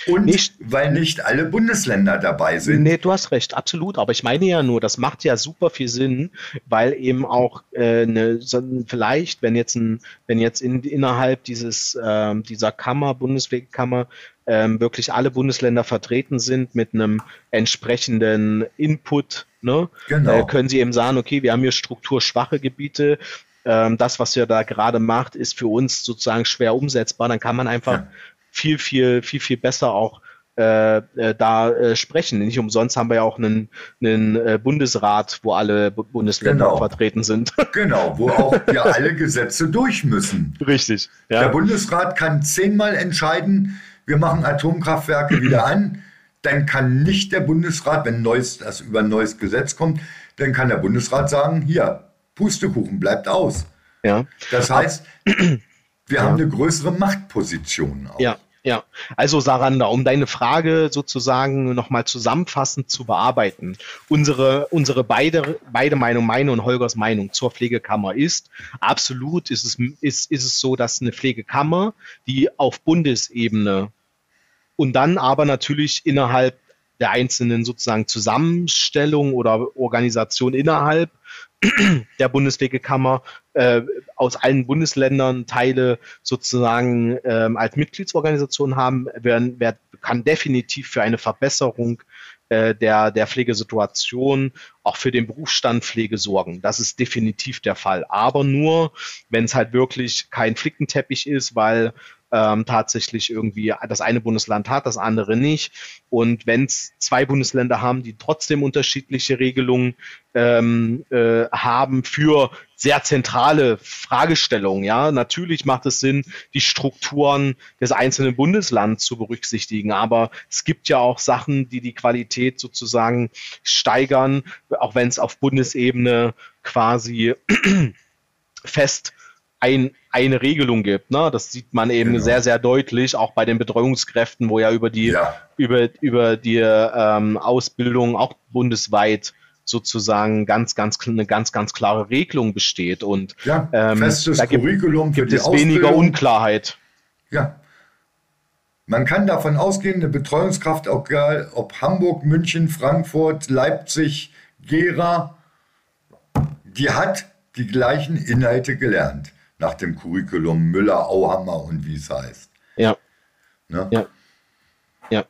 Und nicht, weil nicht alle Bundesländer dabei sind. Nee, du hast recht, absolut. Aber ich meine ja nur, das macht ja super viel Sinn, weil eben auch äh, eine, so, vielleicht, wenn jetzt ein, wenn jetzt in, innerhalb dieses ähm, dieser Kammer, Bundeswegekammer, ähm, wirklich alle Bundesländer vertreten sind mit einem entsprechenden Input, ne, genau. äh, können sie eben sagen, okay, wir haben hier strukturschwache Gebiete, ähm, das, was ihr da gerade macht, ist für uns sozusagen schwer umsetzbar, dann kann man einfach ja. viel, viel, viel, viel besser auch äh, äh, da äh, sprechen. Nicht umsonst haben wir ja auch einen, einen äh, Bundesrat, wo alle B Bundesländer genau. vertreten sind. Genau, wo auch ja alle Gesetze durch müssen. Richtig. Ja. Der Bundesrat kann zehnmal entscheiden, wir machen Atomkraftwerke wieder an. Dann kann nicht der Bundesrat, wenn neues, das über ein neues Gesetz kommt, dann kann der Bundesrat sagen, hier, Pustekuchen bleibt aus. Ja. Das heißt, wir ja. haben eine größere Machtposition. Auch. Ja. Ja, also Saranda, um deine Frage sozusagen nochmal zusammenfassend zu bearbeiten. Unsere, unsere beide, beide Meinung, meine und Holgers Meinung zur Pflegekammer ist, absolut ist es, ist, ist es so, dass eine Pflegekammer, die auf Bundesebene und dann aber natürlich innerhalb der einzelnen sozusagen Zusammenstellung oder Organisation innerhalb der Bundespflegekammer äh, aus allen Bundesländern Teile sozusagen ähm, als Mitgliedsorganisation haben, werden, werden, kann definitiv für eine Verbesserung äh, der, der Pflegesituation auch für den Berufsstand Pflege sorgen. Das ist definitiv der Fall. Aber nur, wenn es halt wirklich kein Flickenteppich ist, weil ähm, tatsächlich irgendwie das eine Bundesland hat, das andere nicht. Und wenn es zwei Bundesländer haben, die trotzdem unterschiedliche Regelungen ähm, äh, haben für sehr zentrale Fragestellungen, ja, natürlich macht es Sinn, die Strukturen des einzelnen Bundeslands zu berücksichtigen. Aber es gibt ja auch Sachen, die die Qualität sozusagen steigern, auch wenn es auf Bundesebene quasi fest ein, eine Regelung gibt. Ne? Das sieht man eben genau. sehr, sehr deutlich, auch bei den Betreuungskräften, wo ja über die, ja. Über, über die ähm, Ausbildung auch bundesweit sozusagen ganz, ganz, eine ganz, ganz klare Regelung besteht. Und ja, ähm, festes da gibt, Curriculum gibt es weniger Unklarheit. Ja. Man kann davon ausgehen, eine Betreuungskraft, egal ob Hamburg, München, Frankfurt, Leipzig, Gera, die hat die gleichen Inhalte gelernt nach dem Curriculum Müller, Auhammer und wie es heißt. Ja. Ne? ja.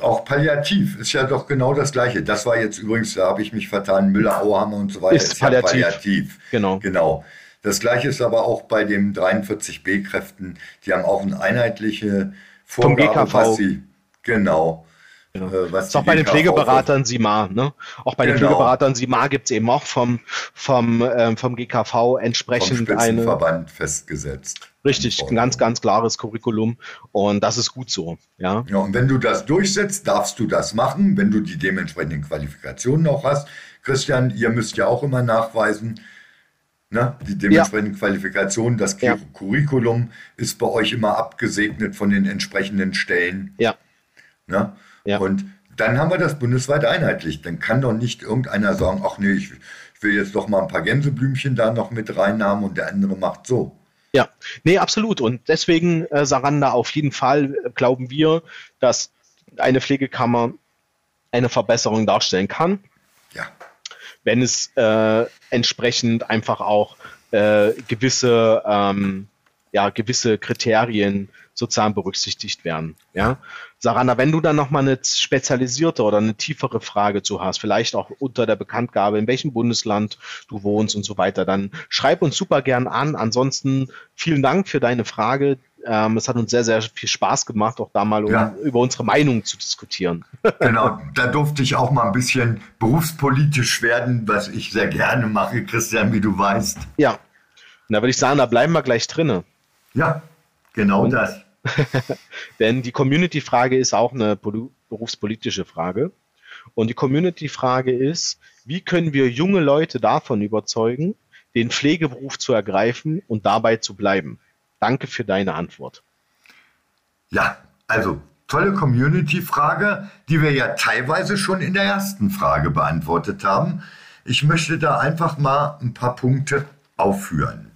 auch palliativ ist ja doch genau das Gleiche. Das war jetzt übrigens, da habe ich mich vertan, Müller, Auhammer und so weiter. Ist, ist palliativ. Ja palliativ. Genau. Genau. Das Gleiche ist aber auch bei den 43b-Kräften. Die haben auch eine einheitliche Vorgabe, was sie, genau, Genau. Äh, was ist auch bei den Pflegeberatern SIMA, ne? Auch bei genau. den Pflegeberatern SIMA gibt es eben auch vom, vom, ähm, vom GKV entsprechend vom eine. Verband festgesetzt. Richtig, ein ganz, ganz klares Curriculum und das ist gut so. Ja. ja, und wenn du das durchsetzt, darfst du das machen, wenn du die dementsprechenden Qualifikationen auch hast. Christian, ihr müsst ja auch immer nachweisen, Ne? Die dementsprechenden ja. Qualifikationen, das ja. Curriculum ist bei euch immer abgesegnet von den entsprechenden Stellen. Ja. Ne? Ja. Und dann haben wir das bundesweit einheitlich. Dann kann doch nicht irgendeiner sagen, ach nee, ich, ich will jetzt doch mal ein paar Gänseblümchen da noch mit reinhaben und der andere macht so. Ja, nee, absolut. Und deswegen, äh, Saranda, auf jeden Fall äh, glauben wir, dass eine Pflegekammer eine Verbesserung darstellen kann. Ja. Wenn es äh, entsprechend einfach auch äh, gewisse, ähm, ja, gewisse Kriterien sozusagen berücksichtigt werden. Ja, Sarana, wenn du dann nochmal eine spezialisierte oder eine tiefere Frage zu hast, vielleicht auch unter der Bekanntgabe, in welchem Bundesland du wohnst und so weiter, dann schreib uns super gern an. Ansonsten vielen Dank für deine Frage. Ähm, es hat uns sehr, sehr viel Spaß gemacht, auch da mal um ja. über unsere Meinung zu diskutieren. Genau, da durfte ich auch mal ein bisschen berufspolitisch werden, was ich sehr gerne mache, Christian, wie du weißt. Ja, da würde ich sagen, da bleiben wir gleich drinne. Ja, genau und, das. Denn die Community-Frage ist auch eine berufspolitische Frage. Und die Community-Frage ist, wie können wir junge Leute davon überzeugen, den Pflegeberuf zu ergreifen und dabei zu bleiben? Danke für deine Antwort. Ja, also tolle Community-Frage, die wir ja teilweise schon in der ersten Frage beantwortet haben. Ich möchte da einfach mal ein paar Punkte aufführen.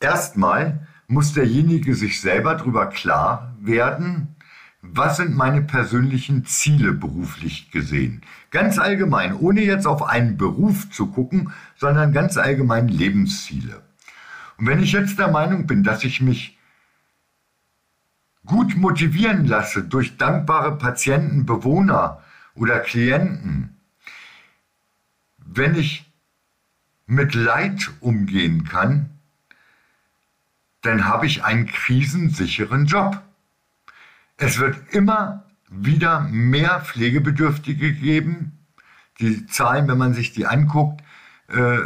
Erstmal, muss derjenige sich selber darüber klar werden, was sind meine persönlichen Ziele beruflich gesehen. Ganz allgemein, ohne jetzt auf einen Beruf zu gucken, sondern ganz allgemein Lebensziele. Und wenn ich jetzt der Meinung bin, dass ich mich gut motivieren lasse durch dankbare Patienten, Bewohner oder Klienten, wenn ich mit Leid umgehen kann, dann habe ich einen krisensicheren Job. Es wird immer wieder mehr Pflegebedürftige geben. Die Zahlen, wenn man sich die anguckt, äh,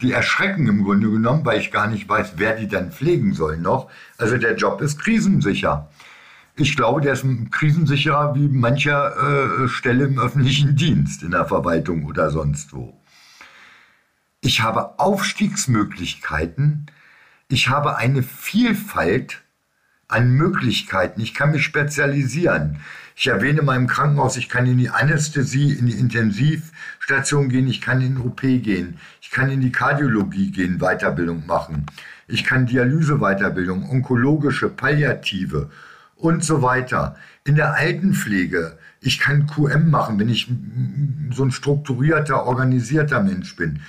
die erschrecken im Grunde genommen, weil ich gar nicht weiß, wer die dann pflegen soll noch. Also der Job ist krisensicher. Ich glaube, der ist krisensicherer wie mancher äh, Stelle im öffentlichen Dienst, in der Verwaltung oder sonst wo. Ich habe Aufstiegsmöglichkeiten, ich habe eine Vielfalt an Möglichkeiten. Ich kann mich spezialisieren. Ich erwähne mal im Krankenhaus, ich kann in die Anästhesie, in die Intensivstation gehen, ich kann in den OP gehen, ich kann in die Kardiologie gehen, Weiterbildung machen. Ich kann Dialyse-Weiterbildung, onkologische, palliative und so weiter. In der Altenpflege, ich kann QM machen, wenn ich so ein strukturierter, organisierter Mensch bin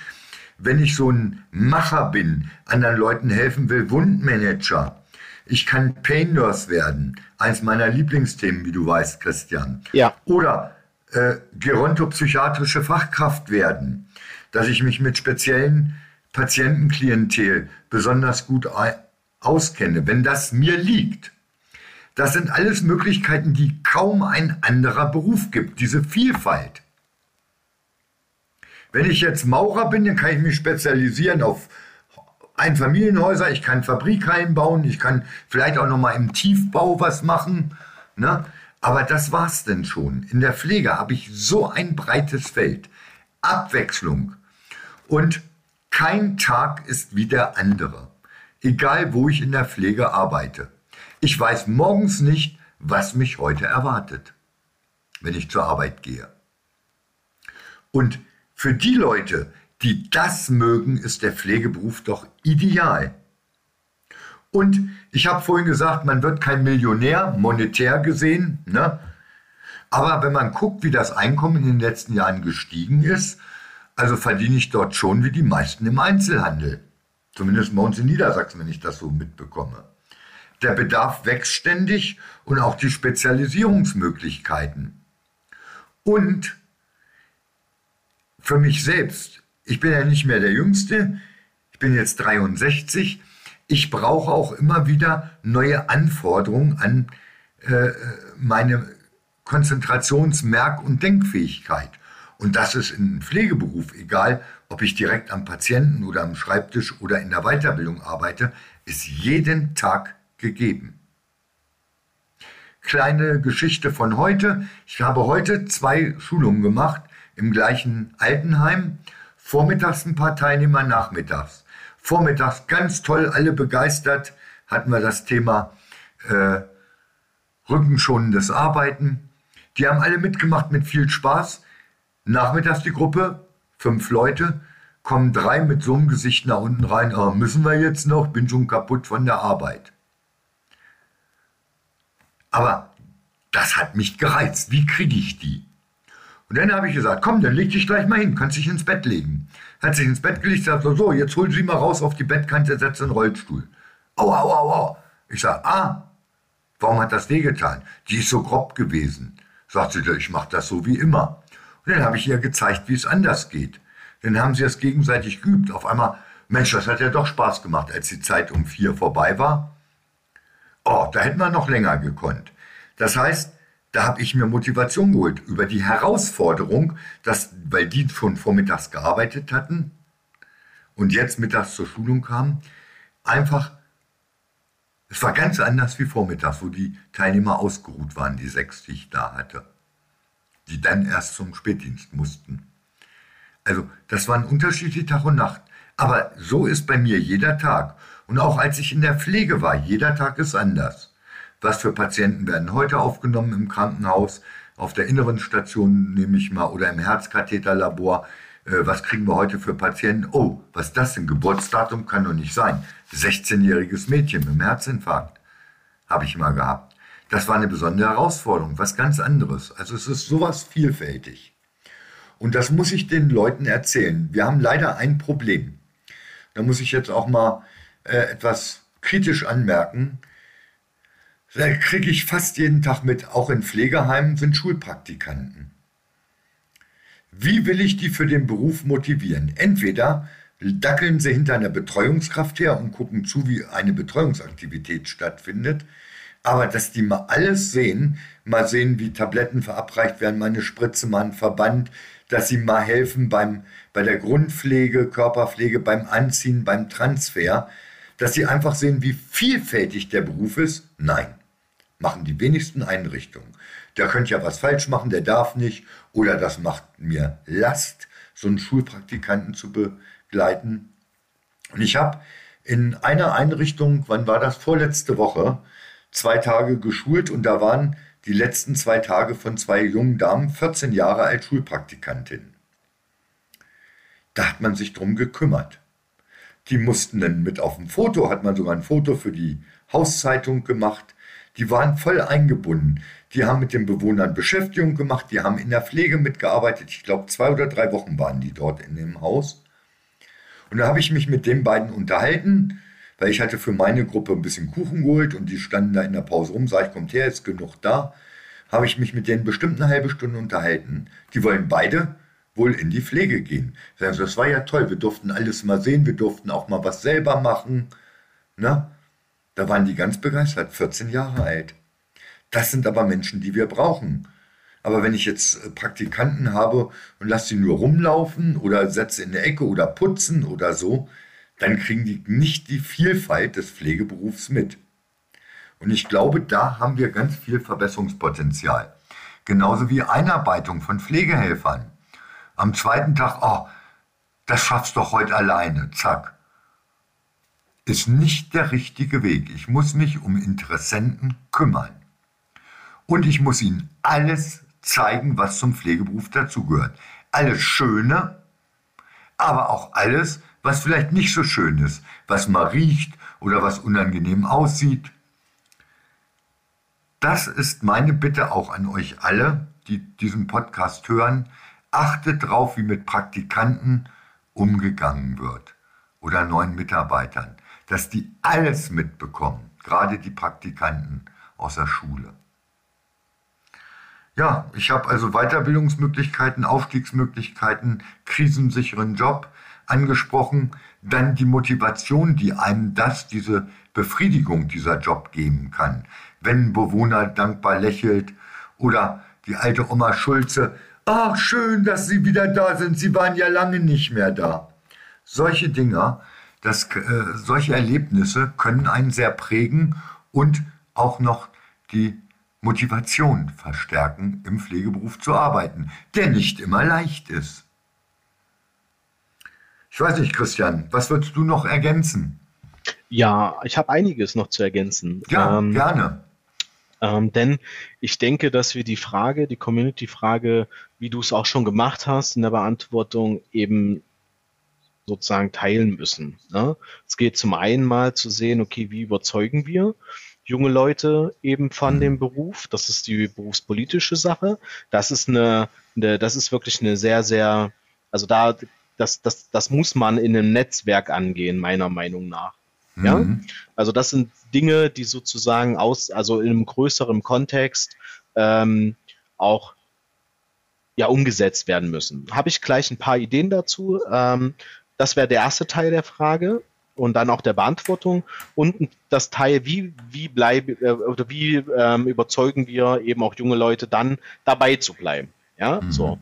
wenn ich so ein Macher bin, anderen Leuten helfen will, Wundmanager. Ich kann Pain Nurse werden, eins meiner Lieblingsthemen, wie du weißt, Christian. Ja. Oder äh, gerontopsychiatrische Fachkraft werden, dass ich mich mit speziellen Patientenklientel besonders gut auskenne, wenn das mir liegt. Das sind alles Möglichkeiten, die kaum ein anderer Beruf gibt, diese Vielfalt. Wenn ich jetzt Maurer bin, dann kann ich mich spezialisieren auf Einfamilienhäuser, ich kann Fabrikhallen bauen, ich kann vielleicht auch noch mal im Tiefbau was machen. Ne? Aber das war's denn schon. In der Pflege habe ich so ein breites Feld. Abwechslung. Und kein Tag ist wie der andere. Egal, wo ich in der Pflege arbeite. Ich weiß morgens nicht, was mich heute erwartet, wenn ich zur Arbeit gehe. Und für die Leute, die das mögen, ist der Pflegeberuf doch ideal. Und ich habe vorhin gesagt, man wird kein Millionär, monetär gesehen. Ne? Aber wenn man guckt, wie das Einkommen in den letzten Jahren gestiegen ist, also verdiene ich dort schon wie die meisten im Einzelhandel. Zumindest bei uns in Niedersachsen, wenn ich das so mitbekomme. Der Bedarf wächst ständig und auch die Spezialisierungsmöglichkeiten. Und für mich selbst, ich bin ja nicht mehr der Jüngste, ich bin jetzt 63, ich brauche auch immer wieder neue Anforderungen an äh, meine Konzentrations-, Merk- und Denkfähigkeit. Und das ist im Pflegeberuf, egal ob ich direkt am Patienten oder am Schreibtisch oder in der Weiterbildung arbeite, ist jeden Tag gegeben. Kleine Geschichte von heute. Ich habe heute zwei Schulungen gemacht im gleichen Altenheim. Vormittags ein paar Teilnehmer, nachmittags. Vormittags ganz toll, alle begeistert, hatten wir das Thema äh, rückenschonendes Arbeiten. Die haben alle mitgemacht mit viel Spaß. Nachmittags die Gruppe, fünf Leute, kommen drei mit so einem Gesicht nach unten rein. Oh, müssen wir jetzt noch? Bin schon kaputt von der Arbeit. Aber das hat mich gereizt. Wie kriege ich die? Und dann habe ich gesagt, komm, dann leg dich gleich mal hin, kannst dich ins Bett legen. Hat sich ins Bett gelegt, sagt so, so, jetzt holen Sie mal raus auf die Bettkante, setz einen Rollstuhl. Au, au, au, au. Ich sage, ah, warum hat das wehgetan? Die ist so grob gewesen. Sagt sie, ich mache das so wie immer. Und dann habe ich ihr gezeigt, wie es anders geht. Dann haben sie es gegenseitig geübt. Auf einmal, Mensch, das hat ja doch Spaß gemacht, als die Zeit um vier vorbei war. Oh, da hätten wir noch länger gekonnt. Das heißt, da habe ich mir Motivation geholt über die Herausforderung, dass, weil die schon vormittags gearbeitet hatten und jetzt mittags zur Schulung kamen, einfach, es war ganz anders wie vormittags, wo die Teilnehmer ausgeruht waren, die sechs, die ich da hatte, die dann erst zum Spätdienst mussten. Also das war ein Unterschied wie Tag und Nacht. Aber so ist bei mir jeder Tag. Und auch als ich in der Pflege war, jeder Tag ist anders was für Patienten werden heute aufgenommen im Krankenhaus, auf der inneren Station nehme ich mal, oder im Herzkatheterlabor, äh, was kriegen wir heute für Patienten? Oh, was ist das denn? Geburtsdatum kann doch nicht sein. 16-jähriges Mädchen mit einem Herzinfarkt habe ich mal gehabt. Das war eine besondere Herausforderung, was ganz anderes. Also es ist sowas vielfältig. Und das muss ich den Leuten erzählen. Wir haben leider ein Problem. Da muss ich jetzt auch mal äh, etwas kritisch anmerken. Kriege ich fast jeden Tag mit, auch in Pflegeheimen sind Schulpraktikanten. Wie will ich die für den Beruf motivieren? Entweder dackeln sie hinter einer Betreuungskraft her und gucken zu, wie eine Betreuungsaktivität stattfindet, aber dass die mal alles sehen, mal sehen, wie Tabletten verabreicht werden, mal eine Spritze, mal ein Verband, dass sie mal helfen beim, bei der Grundpflege, Körperpflege, beim Anziehen, beim Transfer, dass sie einfach sehen, wie vielfältig der Beruf ist. Nein machen die wenigsten Einrichtungen. Der könnte ja was falsch machen, der darf nicht. Oder das macht mir Last, so einen Schulpraktikanten zu begleiten. Und ich habe in einer Einrichtung, wann war das, vorletzte Woche, zwei Tage geschult und da waren die letzten zwei Tage von zwei jungen Damen, 14 Jahre alt, Schulpraktikantin. Da hat man sich drum gekümmert. Die mussten dann mit auf dem Foto, hat man sogar ein Foto für die Hauszeitung gemacht die waren voll eingebunden. Die haben mit den Bewohnern Beschäftigung gemacht, die haben in der Pflege mitgearbeitet. Ich glaube, zwei oder drei Wochen waren die dort in dem Haus. Und da habe ich mich mit den beiden unterhalten, weil ich hatte für meine Gruppe ein bisschen Kuchen geholt und die standen da in der Pause rum, sag ich, kommt her, ist genug da. Habe ich mich mit denen bestimmt eine halbe Stunde unterhalten. Die wollen beide wohl in die Pflege gehen. Das war ja toll, wir durften alles mal sehen, wir durften auch mal was selber machen. Ne? Da waren die ganz begeistert, 14 Jahre alt. Das sind aber Menschen, die wir brauchen. Aber wenn ich jetzt äh, Praktikanten habe und lasse sie nur rumlaufen oder setze in der Ecke oder putzen oder so, dann kriegen die nicht die Vielfalt des Pflegeberufs mit. Und ich glaube, da haben wir ganz viel Verbesserungspotenzial. Genauso wie Einarbeitung von Pflegehelfern. Am zweiten Tag, oh, das schaffst du doch heute alleine, zack ist nicht der richtige Weg. Ich muss mich um Interessenten kümmern. Und ich muss ihnen alles zeigen, was zum Pflegeberuf dazugehört. Alles Schöne, aber auch alles, was vielleicht nicht so schön ist, was mal riecht oder was unangenehm aussieht. Das ist meine Bitte auch an euch alle, die diesen Podcast hören. Achtet drauf, wie mit Praktikanten umgegangen wird oder neuen Mitarbeitern dass die alles mitbekommen. gerade die Praktikanten aus der Schule. Ja, ich habe also Weiterbildungsmöglichkeiten, Aufstiegsmöglichkeiten, krisensicheren Job angesprochen, dann die Motivation, die einem das, diese Befriedigung dieser Job geben kann. Wenn ein Bewohner dankbar lächelt oder die alte Oma Schulze, ach schön, dass Sie wieder da sind, Sie waren ja lange nicht mehr da. Solche Dinger, das, äh, solche Erlebnisse können einen sehr prägen und auch noch die Motivation verstärken, im Pflegeberuf zu arbeiten, der nicht immer leicht ist. Ich weiß nicht, Christian, was würdest du noch ergänzen? Ja, ich habe einiges noch zu ergänzen. Ja, ähm, gerne. Ähm, denn ich denke, dass wir die Frage, die Community-Frage, wie du es auch schon gemacht hast, in der Beantwortung eben sozusagen teilen müssen. Ne? Es geht zum einen mal zu sehen, okay, wie überzeugen wir junge Leute eben von mhm. dem Beruf. Das ist die berufspolitische Sache. Das ist eine, eine das ist wirklich eine sehr, sehr, also da, das, das, das muss man in einem Netzwerk angehen, meiner Meinung nach. Ja, mhm. also das sind Dinge, die sozusagen aus, also in einem größeren Kontext ähm, auch ja umgesetzt werden müssen. Habe ich gleich ein paar Ideen dazu. Ähm, das wäre der erste Teil der Frage und dann auch der Beantwortung und das Teil, wie, wie bleiben äh, oder wie ähm, überzeugen wir eben auch junge Leute dann dabei zu bleiben. Ja, mhm. so.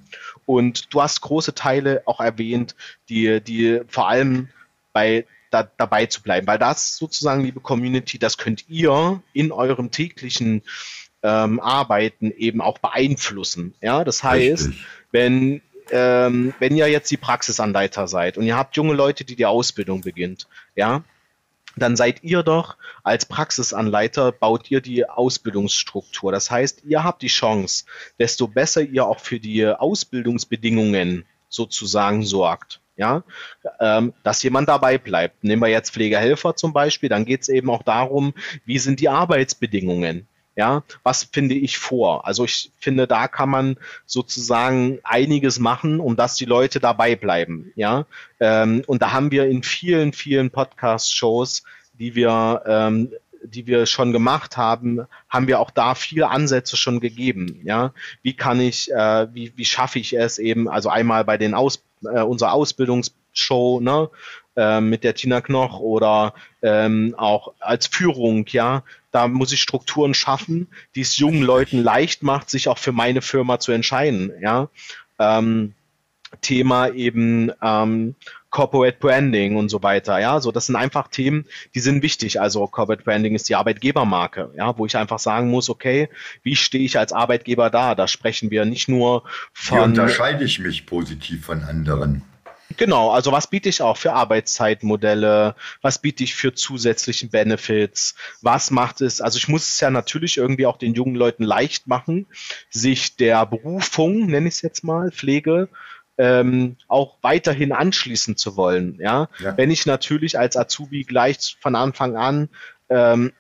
Und du hast große Teile auch erwähnt, die, die vor allem bei da, dabei zu bleiben, weil das sozusagen, liebe Community, das könnt ihr in eurem täglichen ähm, Arbeiten eben auch beeinflussen. Ja, das heißt, Richtig. wenn ähm, wenn ihr jetzt die Praxisanleiter seid und ihr habt junge Leute, die die Ausbildung beginnt, ja, dann seid ihr doch als Praxisanleiter, baut ihr die Ausbildungsstruktur. Das heißt, ihr habt die Chance, desto besser ihr auch für die Ausbildungsbedingungen sozusagen sorgt. Ja, ähm, dass jemand dabei bleibt. Nehmen wir jetzt Pflegehelfer zum Beispiel, dann geht es eben auch darum, wie sind die Arbeitsbedingungen. Ja, was finde ich vor? Also ich finde, da kann man sozusagen einiges machen, um dass die Leute dabei bleiben. Ja, ähm, und da haben wir in vielen, vielen Podcast-Shows, die wir ähm, die wir schon gemacht haben, haben wir auch da viele Ansätze schon gegeben. Ja, wie kann ich, äh, wie, wie schaffe ich es eben, also einmal bei den Aus, äh, unserer Ausbildungsshow, ne, äh, mit der Tina Knoch oder ähm, auch als Führung, ja, da muss ich Strukturen schaffen, die es jungen Leuten leicht macht, sich auch für meine Firma zu entscheiden, ja. Ähm, Thema eben ähm, Corporate Branding und so weiter. Ja, so das sind einfach Themen, die sind wichtig. Also Corporate Branding ist die Arbeitgebermarke, ja, wo ich einfach sagen muss, okay, wie stehe ich als Arbeitgeber da? Da sprechen wir nicht nur von. Wie unterscheide ich mich positiv von anderen? Genau, also was biete ich auch für Arbeitszeitmodelle, was biete ich für zusätzlichen Benefits, was macht es, also ich muss es ja natürlich irgendwie auch den jungen Leuten leicht machen, sich der Berufung, nenne ich es jetzt mal, Pflege, ähm, auch weiterhin anschließen zu wollen. Ja? ja? Wenn ich natürlich als Azubi gleich von Anfang an ähm,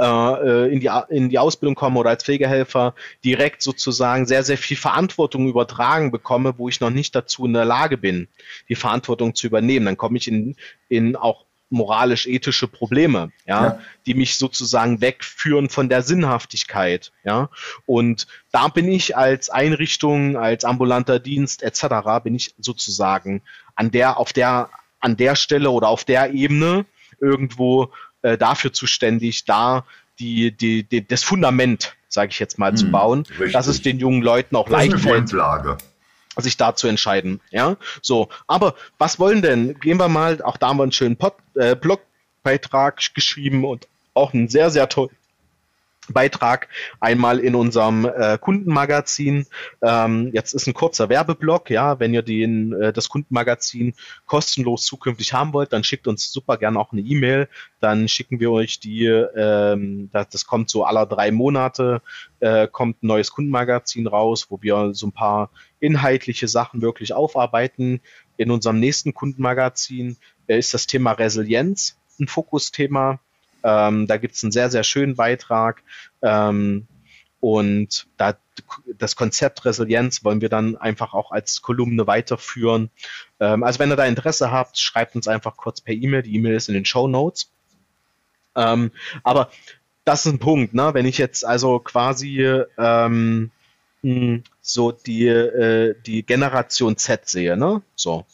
äh, in, die, in die Ausbildung komme oder als Pflegehelfer direkt sozusagen sehr, sehr viel Verantwortung übertragen bekomme, wo ich noch nicht dazu in der Lage bin, die Verantwortung zu übernehmen, dann komme ich in, in auch moralisch-ethische Probleme, ja, ja, die mich sozusagen wegführen von der Sinnhaftigkeit, ja. Und da bin ich als Einrichtung, als ambulanter Dienst etc. bin ich sozusagen an der, auf der, an der Stelle oder auf der Ebene irgendwo äh, dafür zuständig, da die, die, die das Fundament, sage ich jetzt mal, hm, zu bauen, richtig. dass es den jungen Leuten auch das leicht fällt sich da zu entscheiden. Ja, so. Aber was wollen denn? Gehen wir mal, auch da haben wir einen schönen Pod, äh, Blogbeitrag geschrieben und auch einen sehr, sehr tollen Beitrag einmal in unserem äh, Kundenmagazin. Ähm, jetzt ist ein kurzer Werbeblock, ja, wenn ihr den, äh, das Kundenmagazin kostenlos zukünftig haben wollt, dann schickt uns super gerne auch eine E-Mail. Dann schicken wir euch die, ähm, das, das kommt so aller drei Monate, äh, kommt ein neues Kundenmagazin raus, wo wir so ein paar inhaltliche Sachen wirklich aufarbeiten. In unserem nächsten Kundenmagazin äh, ist das Thema Resilienz ein Fokusthema ähm, da gibt es einen sehr, sehr schönen Beitrag. Ähm, und da, das Konzept Resilienz wollen wir dann einfach auch als Kolumne weiterführen. Ähm, also wenn ihr da Interesse habt, schreibt uns einfach kurz per E-Mail. Die E-Mail ist in den Show Notes. Ähm, aber das ist ein Punkt, ne? Wenn ich jetzt also quasi ähm, hm, so die, äh, die Generation Z sehe, ne? So.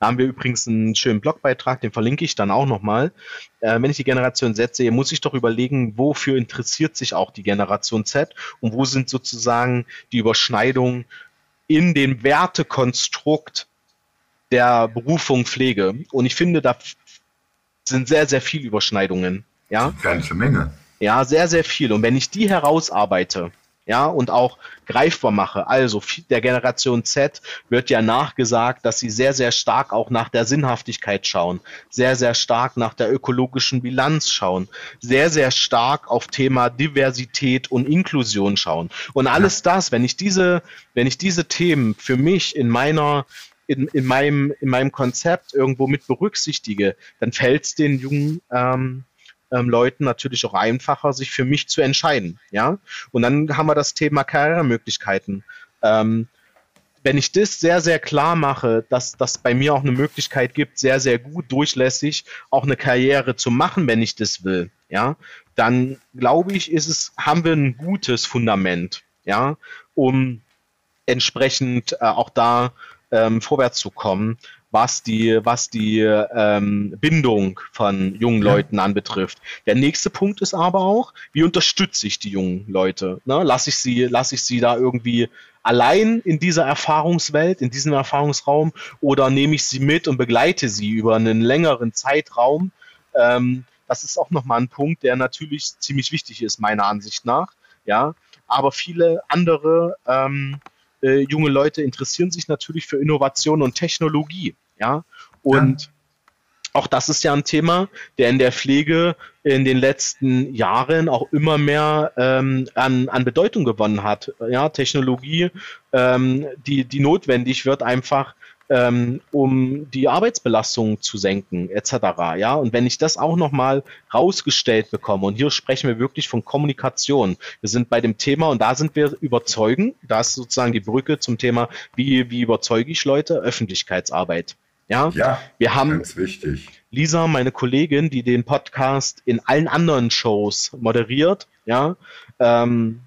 Da haben wir übrigens einen schönen Blogbeitrag, den verlinke ich dann auch nochmal. Äh, wenn ich die Generation Z sehe, muss ich doch überlegen, wofür interessiert sich auch die Generation Z und wo sind sozusagen die Überschneidungen in dem Wertekonstrukt der Berufung Pflege. Und ich finde, da sind sehr, sehr viele Überschneidungen. Ja? Ganze Menge. Ja, sehr, sehr viel. Und wenn ich die herausarbeite, ja, und auch greifbar mache. Also der Generation Z wird ja nachgesagt, dass sie sehr, sehr stark auch nach der Sinnhaftigkeit schauen, sehr, sehr stark nach der ökologischen Bilanz schauen, sehr, sehr stark auf Thema Diversität und Inklusion schauen. Und alles das, wenn ich diese, wenn ich diese Themen für mich in meiner in, in, meinem, in meinem Konzept irgendwo mit berücksichtige, dann fällt es den jungen ähm, ähm, Leuten natürlich auch einfacher, sich für mich zu entscheiden. Ja, und dann haben wir das Thema Karrieremöglichkeiten. Ähm, wenn ich das sehr, sehr klar mache, dass das bei mir auch eine Möglichkeit gibt, sehr, sehr gut durchlässig auch eine Karriere zu machen, wenn ich das will, ja, dann glaube ich, ist es, haben wir ein gutes Fundament, ja, um entsprechend äh, auch da ähm, vorwärts zu kommen was die, was die ähm, Bindung von jungen Leuten anbetrifft. Der nächste Punkt ist aber auch, wie unterstütze ich die jungen Leute? Ne? Lasse ich sie, lasse ich sie da irgendwie allein in dieser Erfahrungswelt, in diesem Erfahrungsraum, oder nehme ich sie mit und begleite sie über einen längeren Zeitraum? Ähm, das ist auch nochmal ein Punkt, der natürlich ziemlich wichtig ist, meiner Ansicht nach. Ja, aber viele andere ähm, äh, junge Leute interessieren sich natürlich für Innovation und Technologie. Ja, und ja. auch das ist ja ein Thema, der in der Pflege in den letzten Jahren auch immer mehr ähm, an, an Bedeutung gewonnen hat. Ja, Technologie, ähm, die, die notwendig wird, einfach ähm, um die Arbeitsbelastung zu senken, etc. Ja, und wenn ich das auch nochmal rausgestellt bekomme, und hier sprechen wir wirklich von Kommunikation. Wir sind bei dem Thema und da sind wir überzeugen, da ist sozusagen die Brücke zum Thema, wie, wie überzeuge ich Leute? Öffentlichkeitsarbeit. Ja, ja wir haben ganz wichtig. Lisa, meine Kollegin, die den Podcast in allen anderen Shows moderiert, ja, ähm,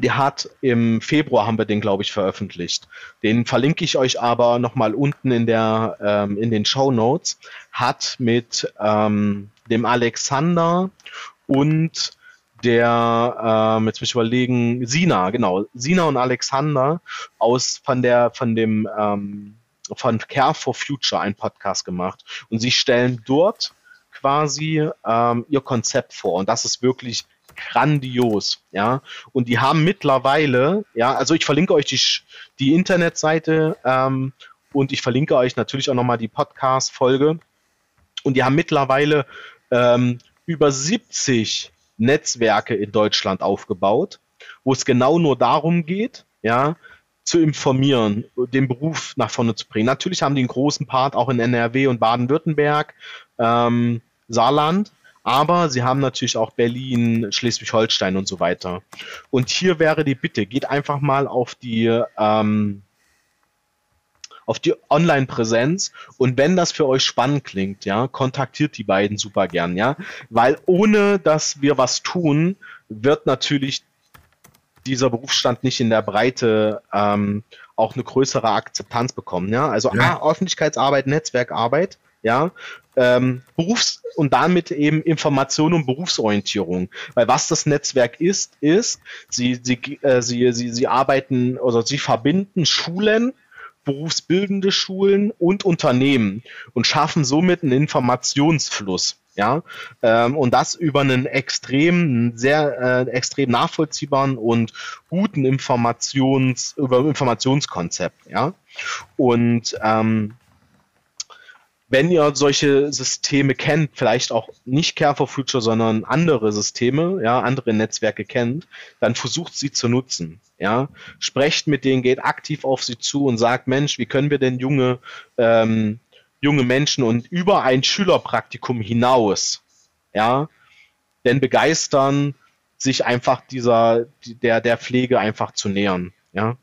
die hat im Februar haben wir den, glaube ich, veröffentlicht. Den verlinke ich euch aber nochmal unten in der ähm, in den Show Notes. Hat mit ähm, dem Alexander und der, ähm, jetzt muss ich überlegen, Sina, genau, Sina und Alexander aus von der von dem ähm, von Care for Future einen Podcast gemacht und sie stellen dort quasi ähm, ihr Konzept vor und das ist wirklich grandios, ja. Und die haben mittlerweile, ja, also ich verlinke euch die, die Internetseite ähm, und ich verlinke euch natürlich auch nochmal die Podcast-Folge. Und die haben mittlerweile ähm, über 70 Netzwerke in Deutschland aufgebaut, wo es genau nur darum geht, ja, zu informieren, den Beruf nach vorne zu bringen. Natürlich haben die einen großen Part auch in NRW und Baden-Württemberg, ähm, Saarland, aber sie haben natürlich auch Berlin, Schleswig-Holstein und so weiter. Und hier wäre die Bitte, geht einfach mal auf die ähm, auf die Online-Präsenz und wenn das für euch spannend klingt, ja, kontaktiert die beiden super gern, ja, weil ohne dass wir was tun, wird natürlich dieser Berufsstand nicht in der Breite ähm, auch eine größere Akzeptanz bekommen, ja, also ja. A, Öffentlichkeitsarbeit, Netzwerkarbeit, ja, ähm, Berufs- und damit eben Information und Berufsorientierung. Weil was das Netzwerk ist, ist, sie, sie, äh, sie, sie, sie arbeiten oder sie verbinden Schulen, berufsbildende Schulen und Unternehmen und schaffen somit einen Informationsfluss. Ja, ähm, und das über einen extrem, sehr äh, extrem nachvollziehbaren und guten Informations, über Informationskonzept. Ja, und ähm, wenn ihr solche Systeme kennt, vielleicht auch nicht Care for Future, sondern andere Systeme, ja, andere Netzwerke kennt, dann versucht sie zu nutzen. Ja, sprecht mit denen, geht aktiv auf sie zu und sagt, Mensch, wie können wir denn junge, ähm, junge Menschen und über ein Schülerpraktikum hinaus, ja, denn begeistern, sich einfach dieser, der, der Pflege einfach zu nähern. Ja,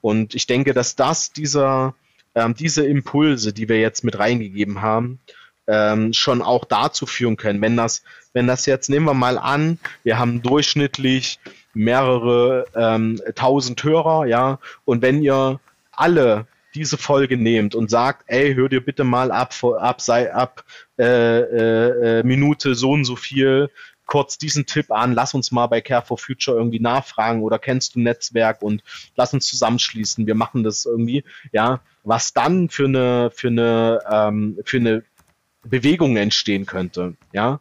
und ich denke, dass das dieser, ähm, diese Impulse, die wir jetzt mit reingegeben haben, ähm, schon auch dazu führen können. Wenn das, wenn das jetzt, nehmen wir mal an, wir haben durchschnittlich mehrere ähm, tausend Hörer, ja, und wenn ihr alle diese Folge nehmt und sagt, ey, hör dir bitte mal ab, ab, sei ab äh, äh, äh, Minute so und so viel kurz diesen Tipp an, lass uns mal bei Care for Future irgendwie nachfragen oder kennst du ein Netzwerk und lass uns zusammenschließen, wir machen das irgendwie, ja, was dann für eine, für eine, ähm, für eine Bewegung entstehen könnte, ja.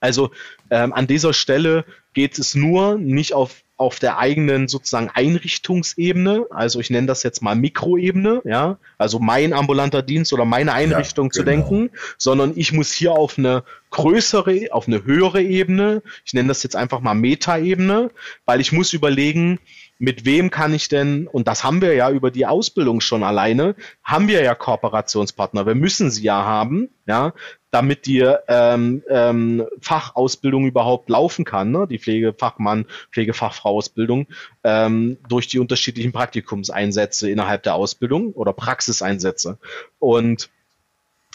Also ähm, an dieser Stelle geht es nur nicht auf auf der eigenen sozusagen Einrichtungsebene, also ich nenne das jetzt mal Mikroebene, ja, also mein ambulanter Dienst oder meine Einrichtung ja, zu genau. denken, sondern ich muss hier auf eine größere, auf eine höhere Ebene, ich nenne das jetzt einfach mal Metaebene, weil ich muss überlegen, mit wem kann ich denn, und das haben wir ja über die Ausbildung schon alleine, haben wir ja Kooperationspartner, wir müssen sie ja haben, ja, damit die ähm, ähm, Fachausbildung überhaupt laufen kann, ne? die Pflegefachmann, Pflegefachfrau-Ausbildung, ähm, durch die unterschiedlichen Praktikumseinsätze innerhalb der Ausbildung oder Praxiseinsätze. Und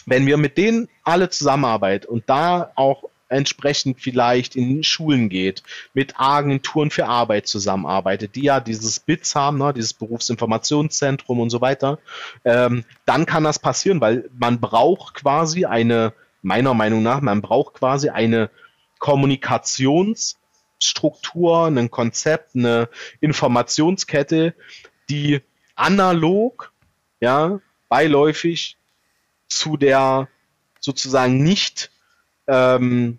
wenn wir mit denen alle zusammenarbeiten und da auch entsprechend vielleicht in Schulen geht, mit Agenturen für Arbeit zusammenarbeitet, die ja dieses BITS haben, ne, dieses Berufsinformationszentrum und so weiter, ähm, dann kann das passieren, weil man braucht quasi eine, meiner Meinung nach, man braucht quasi eine Kommunikationsstruktur, ein Konzept, eine Informationskette, die analog, ja, beiläufig zu der sozusagen nicht ähm,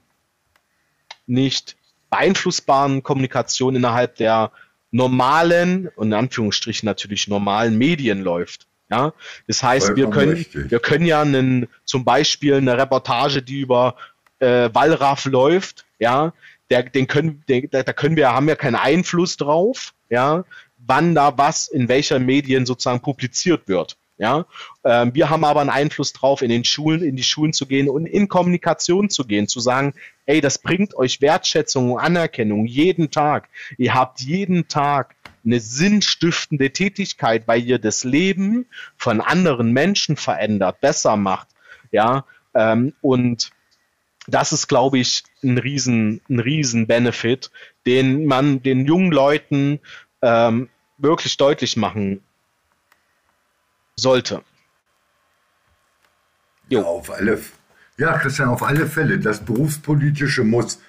nicht beeinflussbaren Kommunikation innerhalb der normalen und in Anführungsstrichen natürlich normalen Medien läuft. Ja, das heißt, wir können, richtig. wir können ja einen, zum Beispiel eine Reportage, die über äh, Wallraff läuft, ja, der, den können, den, da können wir, haben wir keinen Einfluss drauf, ja, wann da was in welcher Medien sozusagen publiziert wird. Ja, ähm, wir haben aber einen Einfluss drauf, in den Schulen, in die Schulen zu gehen und in Kommunikation zu gehen, zu sagen, ey, das bringt euch Wertschätzung und Anerkennung jeden Tag. Ihr habt jeden Tag eine sinnstiftende Tätigkeit, weil ihr das Leben von anderen Menschen verändert, besser macht. Ja, ähm, und das ist, glaube ich, ein riesen, ein riesen Benefit, den man den jungen Leuten ähm, wirklich deutlich machen sollte. Jo. Ja, auf alle, ja, Christian, auf alle Fälle. Das Berufspolitische muss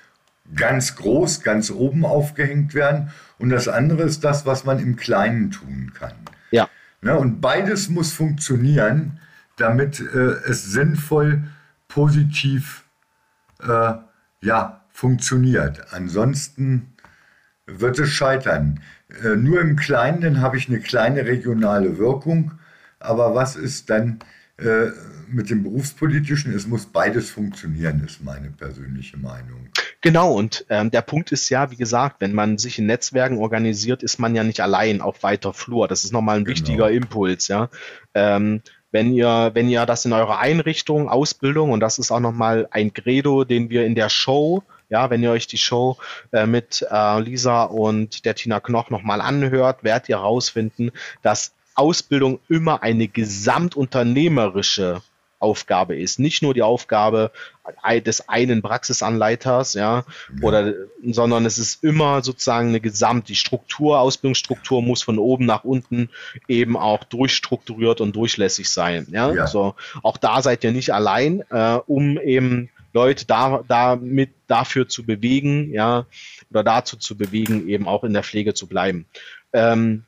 ganz groß, ganz oben aufgehängt werden. Und das andere ist das, was man im Kleinen tun kann. Ja. ja und beides muss funktionieren, damit äh, es sinnvoll, positiv äh, ja, funktioniert. Ansonsten wird es scheitern. Äh, nur im Kleinen habe ich eine kleine regionale Wirkung aber was ist dann äh, mit dem Berufspolitischen? Es muss beides funktionieren, ist meine persönliche Meinung. Genau, und ähm, der Punkt ist ja, wie gesagt, wenn man sich in Netzwerken organisiert, ist man ja nicht allein auf weiter Flur. Das ist nochmal ein genau. wichtiger Impuls, ja. Ähm, wenn ihr, wenn ihr das in eurer Einrichtung, Ausbildung, und das ist auch nochmal ein Credo, den wir in der Show ja, wenn ihr euch die Show äh, mit äh, Lisa und der Tina Knoch nochmal anhört, werdet ihr herausfinden, dass Ausbildung immer eine gesamtunternehmerische Aufgabe ist. Nicht nur die Aufgabe des einen Praxisanleiters, ja, ja, oder, sondern es ist immer sozusagen eine Gesamt, die Struktur, Ausbildungsstruktur muss von oben nach unten eben auch durchstrukturiert und durchlässig sein, ja. ja. So, auch da seid ihr nicht allein, äh, um eben Leute da, damit dafür zu bewegen, ja, oder dazu zu bewegen, eben auch in der Pflege zu bleiben. Ähm,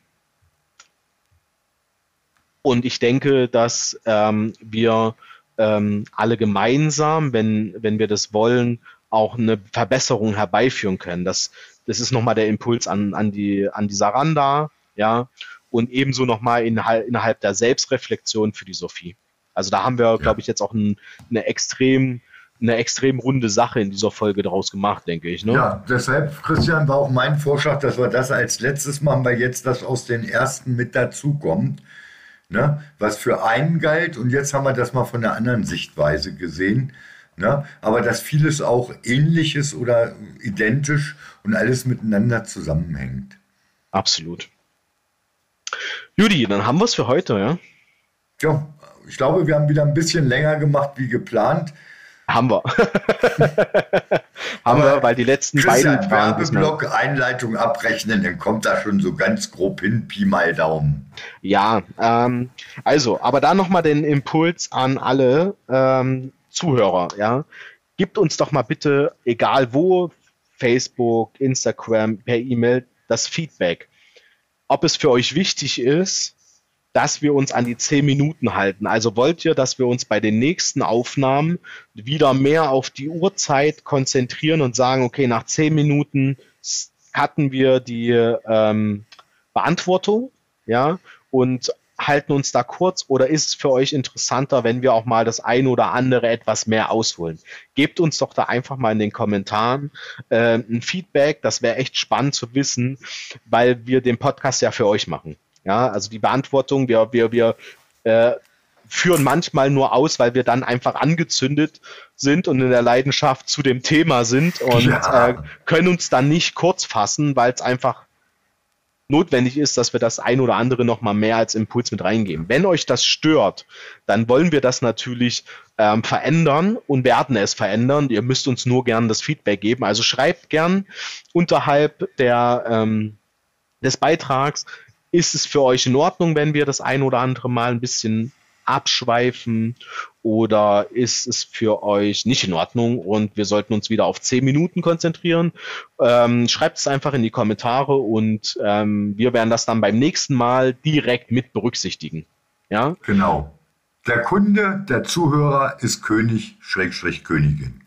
und ich denke, dass ähm, wir ähm, alle gemeinsam, wenn, wenn wir das wollen, auch eine Verbesserung herbeiführen können. Das, das ist nochmal der Impuls an, an, die, an die Saranda, ja, und ebenso nochmal in, innerhalb der Selbstreflexion für die Sophie. Also da haben wir, ja. glaube ich, jetzt auch ein, eine extrem eine extrem runde Sache in dieser Folge daraus gemacht, denke ich. Ne? Ja, deshalb, Christian, war auch mein Vorschlag, dass wir das als letztes machen, weil jetzt das aus den ersten mit dazukommt ne? was für einen galt. Und jetzt haben wir das mal von der anderen Sichtweise gesehen. Ne? Aber dass vieles auch ähnlich ist oder identisch und alles miteinander zusammenhängt. Absolut. Judy, dann haben wir es für heute, ja? Ja, ich glaube, wir haben wieder ein bisschen länger gemacht wie geplant. Haben wir. haben wir, weil die letzten Christian, beiden Werbeblock Einleitung abrechnen, dann kommt da schon so ganz grob hin, Pi mal Daumen. Ja, ähm, also, aber da nochmal den Impuls an alle ähm, Zuhörer, ja. Gibt uns doch mal bitte, egal wo, Facebook, Instagram, per E-Mail, das Feedback. Ob es für euch wichtig ist, dass wir uns an die zehn Minuten halten. Also wollt ihr, dass wir uns bei den nächsten Aufnahmen wieder mehr auf die Uhrzeit konzentrieren und sagen, okay, nach zehn Minuten hatten wir die ähm, Beantwortung, ja, und halten uns da kurz oder ist es für euch interessanter, wenn wir auch mal das ein oder andere etwas mehr ausholen? Gebt uns doch da einfach mal in den Kommentaren äh, ein Feedback, das wäre echt spannend zu wissen, weil wir den Podcast ja für euch machen. Ja, also die Beantwortung, wir, wir, wir äh, führen manchmal nur aus, weil wir dann einfach angezündet sind und in der Leidenschaft zu dem Thema sind und ja. äh, können uns dann nicht kurz fassen, weil es einfach notwendig ist, dass wir das ein oder andere nochmal mehr als Impuls mit reingeben. Wenn euch das stört, dann wollen wir das natürlich ähm, verändern und werden es verändern. Ihr müsst uns nur gern das Feedback geben. Also schreibt gern unterhalb der, ähm, des Beitrags, ist es für euch in Ordnung, wenn wir das ein oder andere Mal ein bisschen abschweifen oder ist es für euch nicht in Ordnung und wir sollten uns wieder auf zehn Minuten konzentrieren? Ähm, schreibt es einfach in die Kommentare und ähm, wir werden das dann beim nächsten Mal direkt mit berücksichtigen. Ja? Genau. Der Kunde, der Zuhörer ist König, Schrägstrich Königin.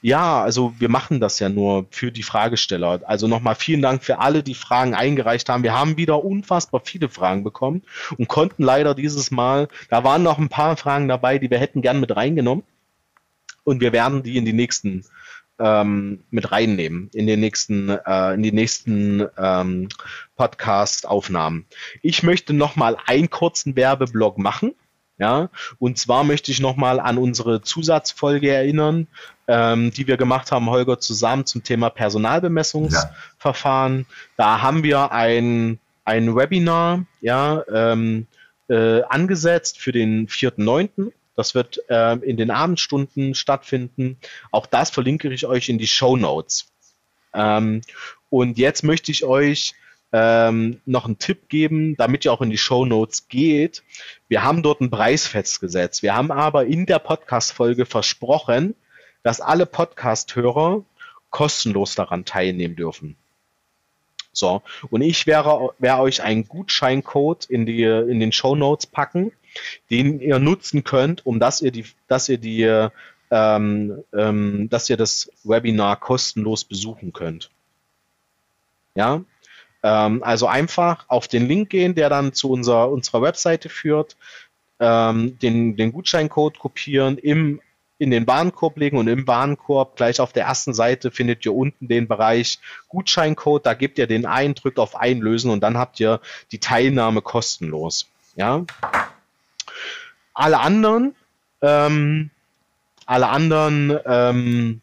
Ja, also wir machen das ja nur für die Fragesteller. Also nochmal vielen Dank für alle, die Fragen eingereicht haben. Wir haben wieder unfassbar viele Fragen bekommen und konnten leider dieses Mal, da waren noch ein paar Fragen dabei, die wir hätten gern mit reingenommen. Und wir werden die in die nächsten ähm, mit reinnehmen, in den nächsten, äh, in die nächsten ähm, Podcast-Aufnahmen. Ich möchte nochmal einen kurzen Werbeblock machen. Ja, und zwar möchte ich nochmal an unsere Zusatzfolge erinnern, ähm, die wir gemacht haben, Holger, zusammen zum Thema Personalbemessungsverfahren. Ja. Da haben wir ein, ein Webinar ja, ähm, äh, angesetzt für den 4.9. Das wird äh, in den Abendstunden stattfinden. Auch das verlinke ich euch in die Show Notes. Ähm, und jetzt möchte ich euch ähm, noch einen Tipp geben, damit ihr auch in die Show Notes geht. Wir haben dort einen Preis festgesetzt. Wir haben aber in der Podcast-Folge versprochen, dass alle Podcast-Hörer kostenlos daran teilnehmen dürfen. So, und ich werde, werde euch einen Gutscheincode in, die, in den Show Notes packen, den ihr nutzen könnt, um dass ihr die, dass ihr die, ähm, ähm, dass ihr das Webinar kostenlos besuchen könnt. Ja, ähm, also einfach auf den Link gehen, der dann zu unserer, unserer Webseite führt, ähm, den, den Gutscheincode kopieren, im, in den Warenkorb legen und im Warenkorb gleich auf der ersten Seite findet ihr unten den Bereich Gutscheincode, da gebt ihr den ein, drückt auf Einlösen und dann habt ihr die Teilnahme kostenlos. Ja. Alle anderen, ähm, alle anderen ähm,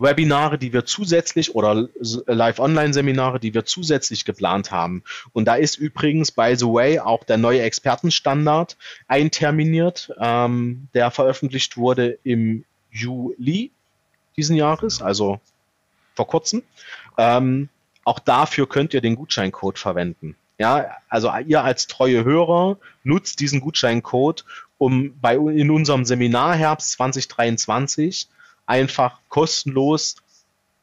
Webinare, die wir zusätzlich oder Live-Online-Seminare, die wir zusätzlich geplant haben. Und da ist übrigens, by the way, auch der neue Expertenstandard einterminiert, ähm, der veröffentlicht wurde im Juli diesen Jahres, also vor kurzem. Ähm, auch dafür könnt ihr den Gutscheincode verwenden. Ja, also ihr als treue Hörer nutzt diesen Gutscheincode, um bei in unserem Seminar Herbst 2023 einfach kostenlos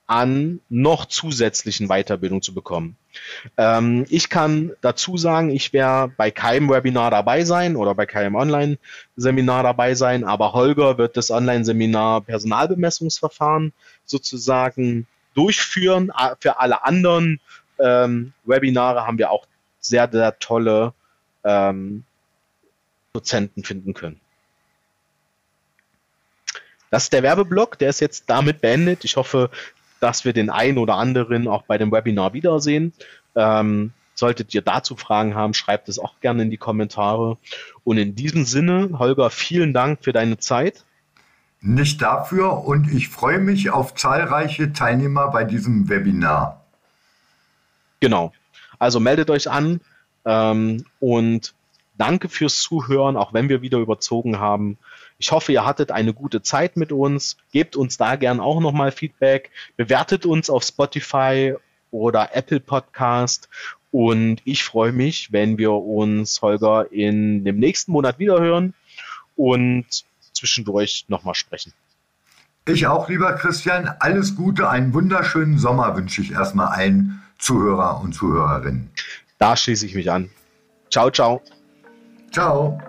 an noch zusätzlichen Weiterbildung zu bekommen. Ähm, ich kann dazu sagen, ich werde bei keinem Webinar dabei sein oder bei keinem Online-Seminar dabei sein, aber Holger wird das Online-Seminar Personalbemessungsverfahren sozusagen durchführen. Für alle anderen ähm, Webinare haben wir auch sehr, sehr tolle ähm, Dozenten finden können. Das ist der Werbeblock, der ist jetzt damit beendet. Ich hoffe, dass wir den einen oder anderen auch bei dem Webinar wiedersehen. Ähm, solltet ihr dazu Fragen haben, schreibt es auch gerne in die Kommentare. Und in diesem Sinne, Holger, vielen Dank für deine Zeit. Nicht dafür und ich freue mich auf zahlreiche Teilnehmer bei diesem Webinar. Genau. Also meldet euch an ähm, und Danke fürs Zuhören, auch wenn wir wieder überzogen haben. Ich hoffe, ihr hattet eine gute Zeit mit uns. Gebt uns da gern auch nochmal Feedback. Bewertet uns auf Spotify oder Apple Podcast. Und ich freue mich, wenn wir uns, Holger, in dem nächsten Monat wiederhören und zwischendurch nochmal sprechen. Ich auch, lieber Christian. Alles Gute, einen wunderschönen Sommer wünsche ich erstmal allen Zuhörer und Zuhörerinnen. Da schließe ich mich an. Ciao, ciao. Ciao.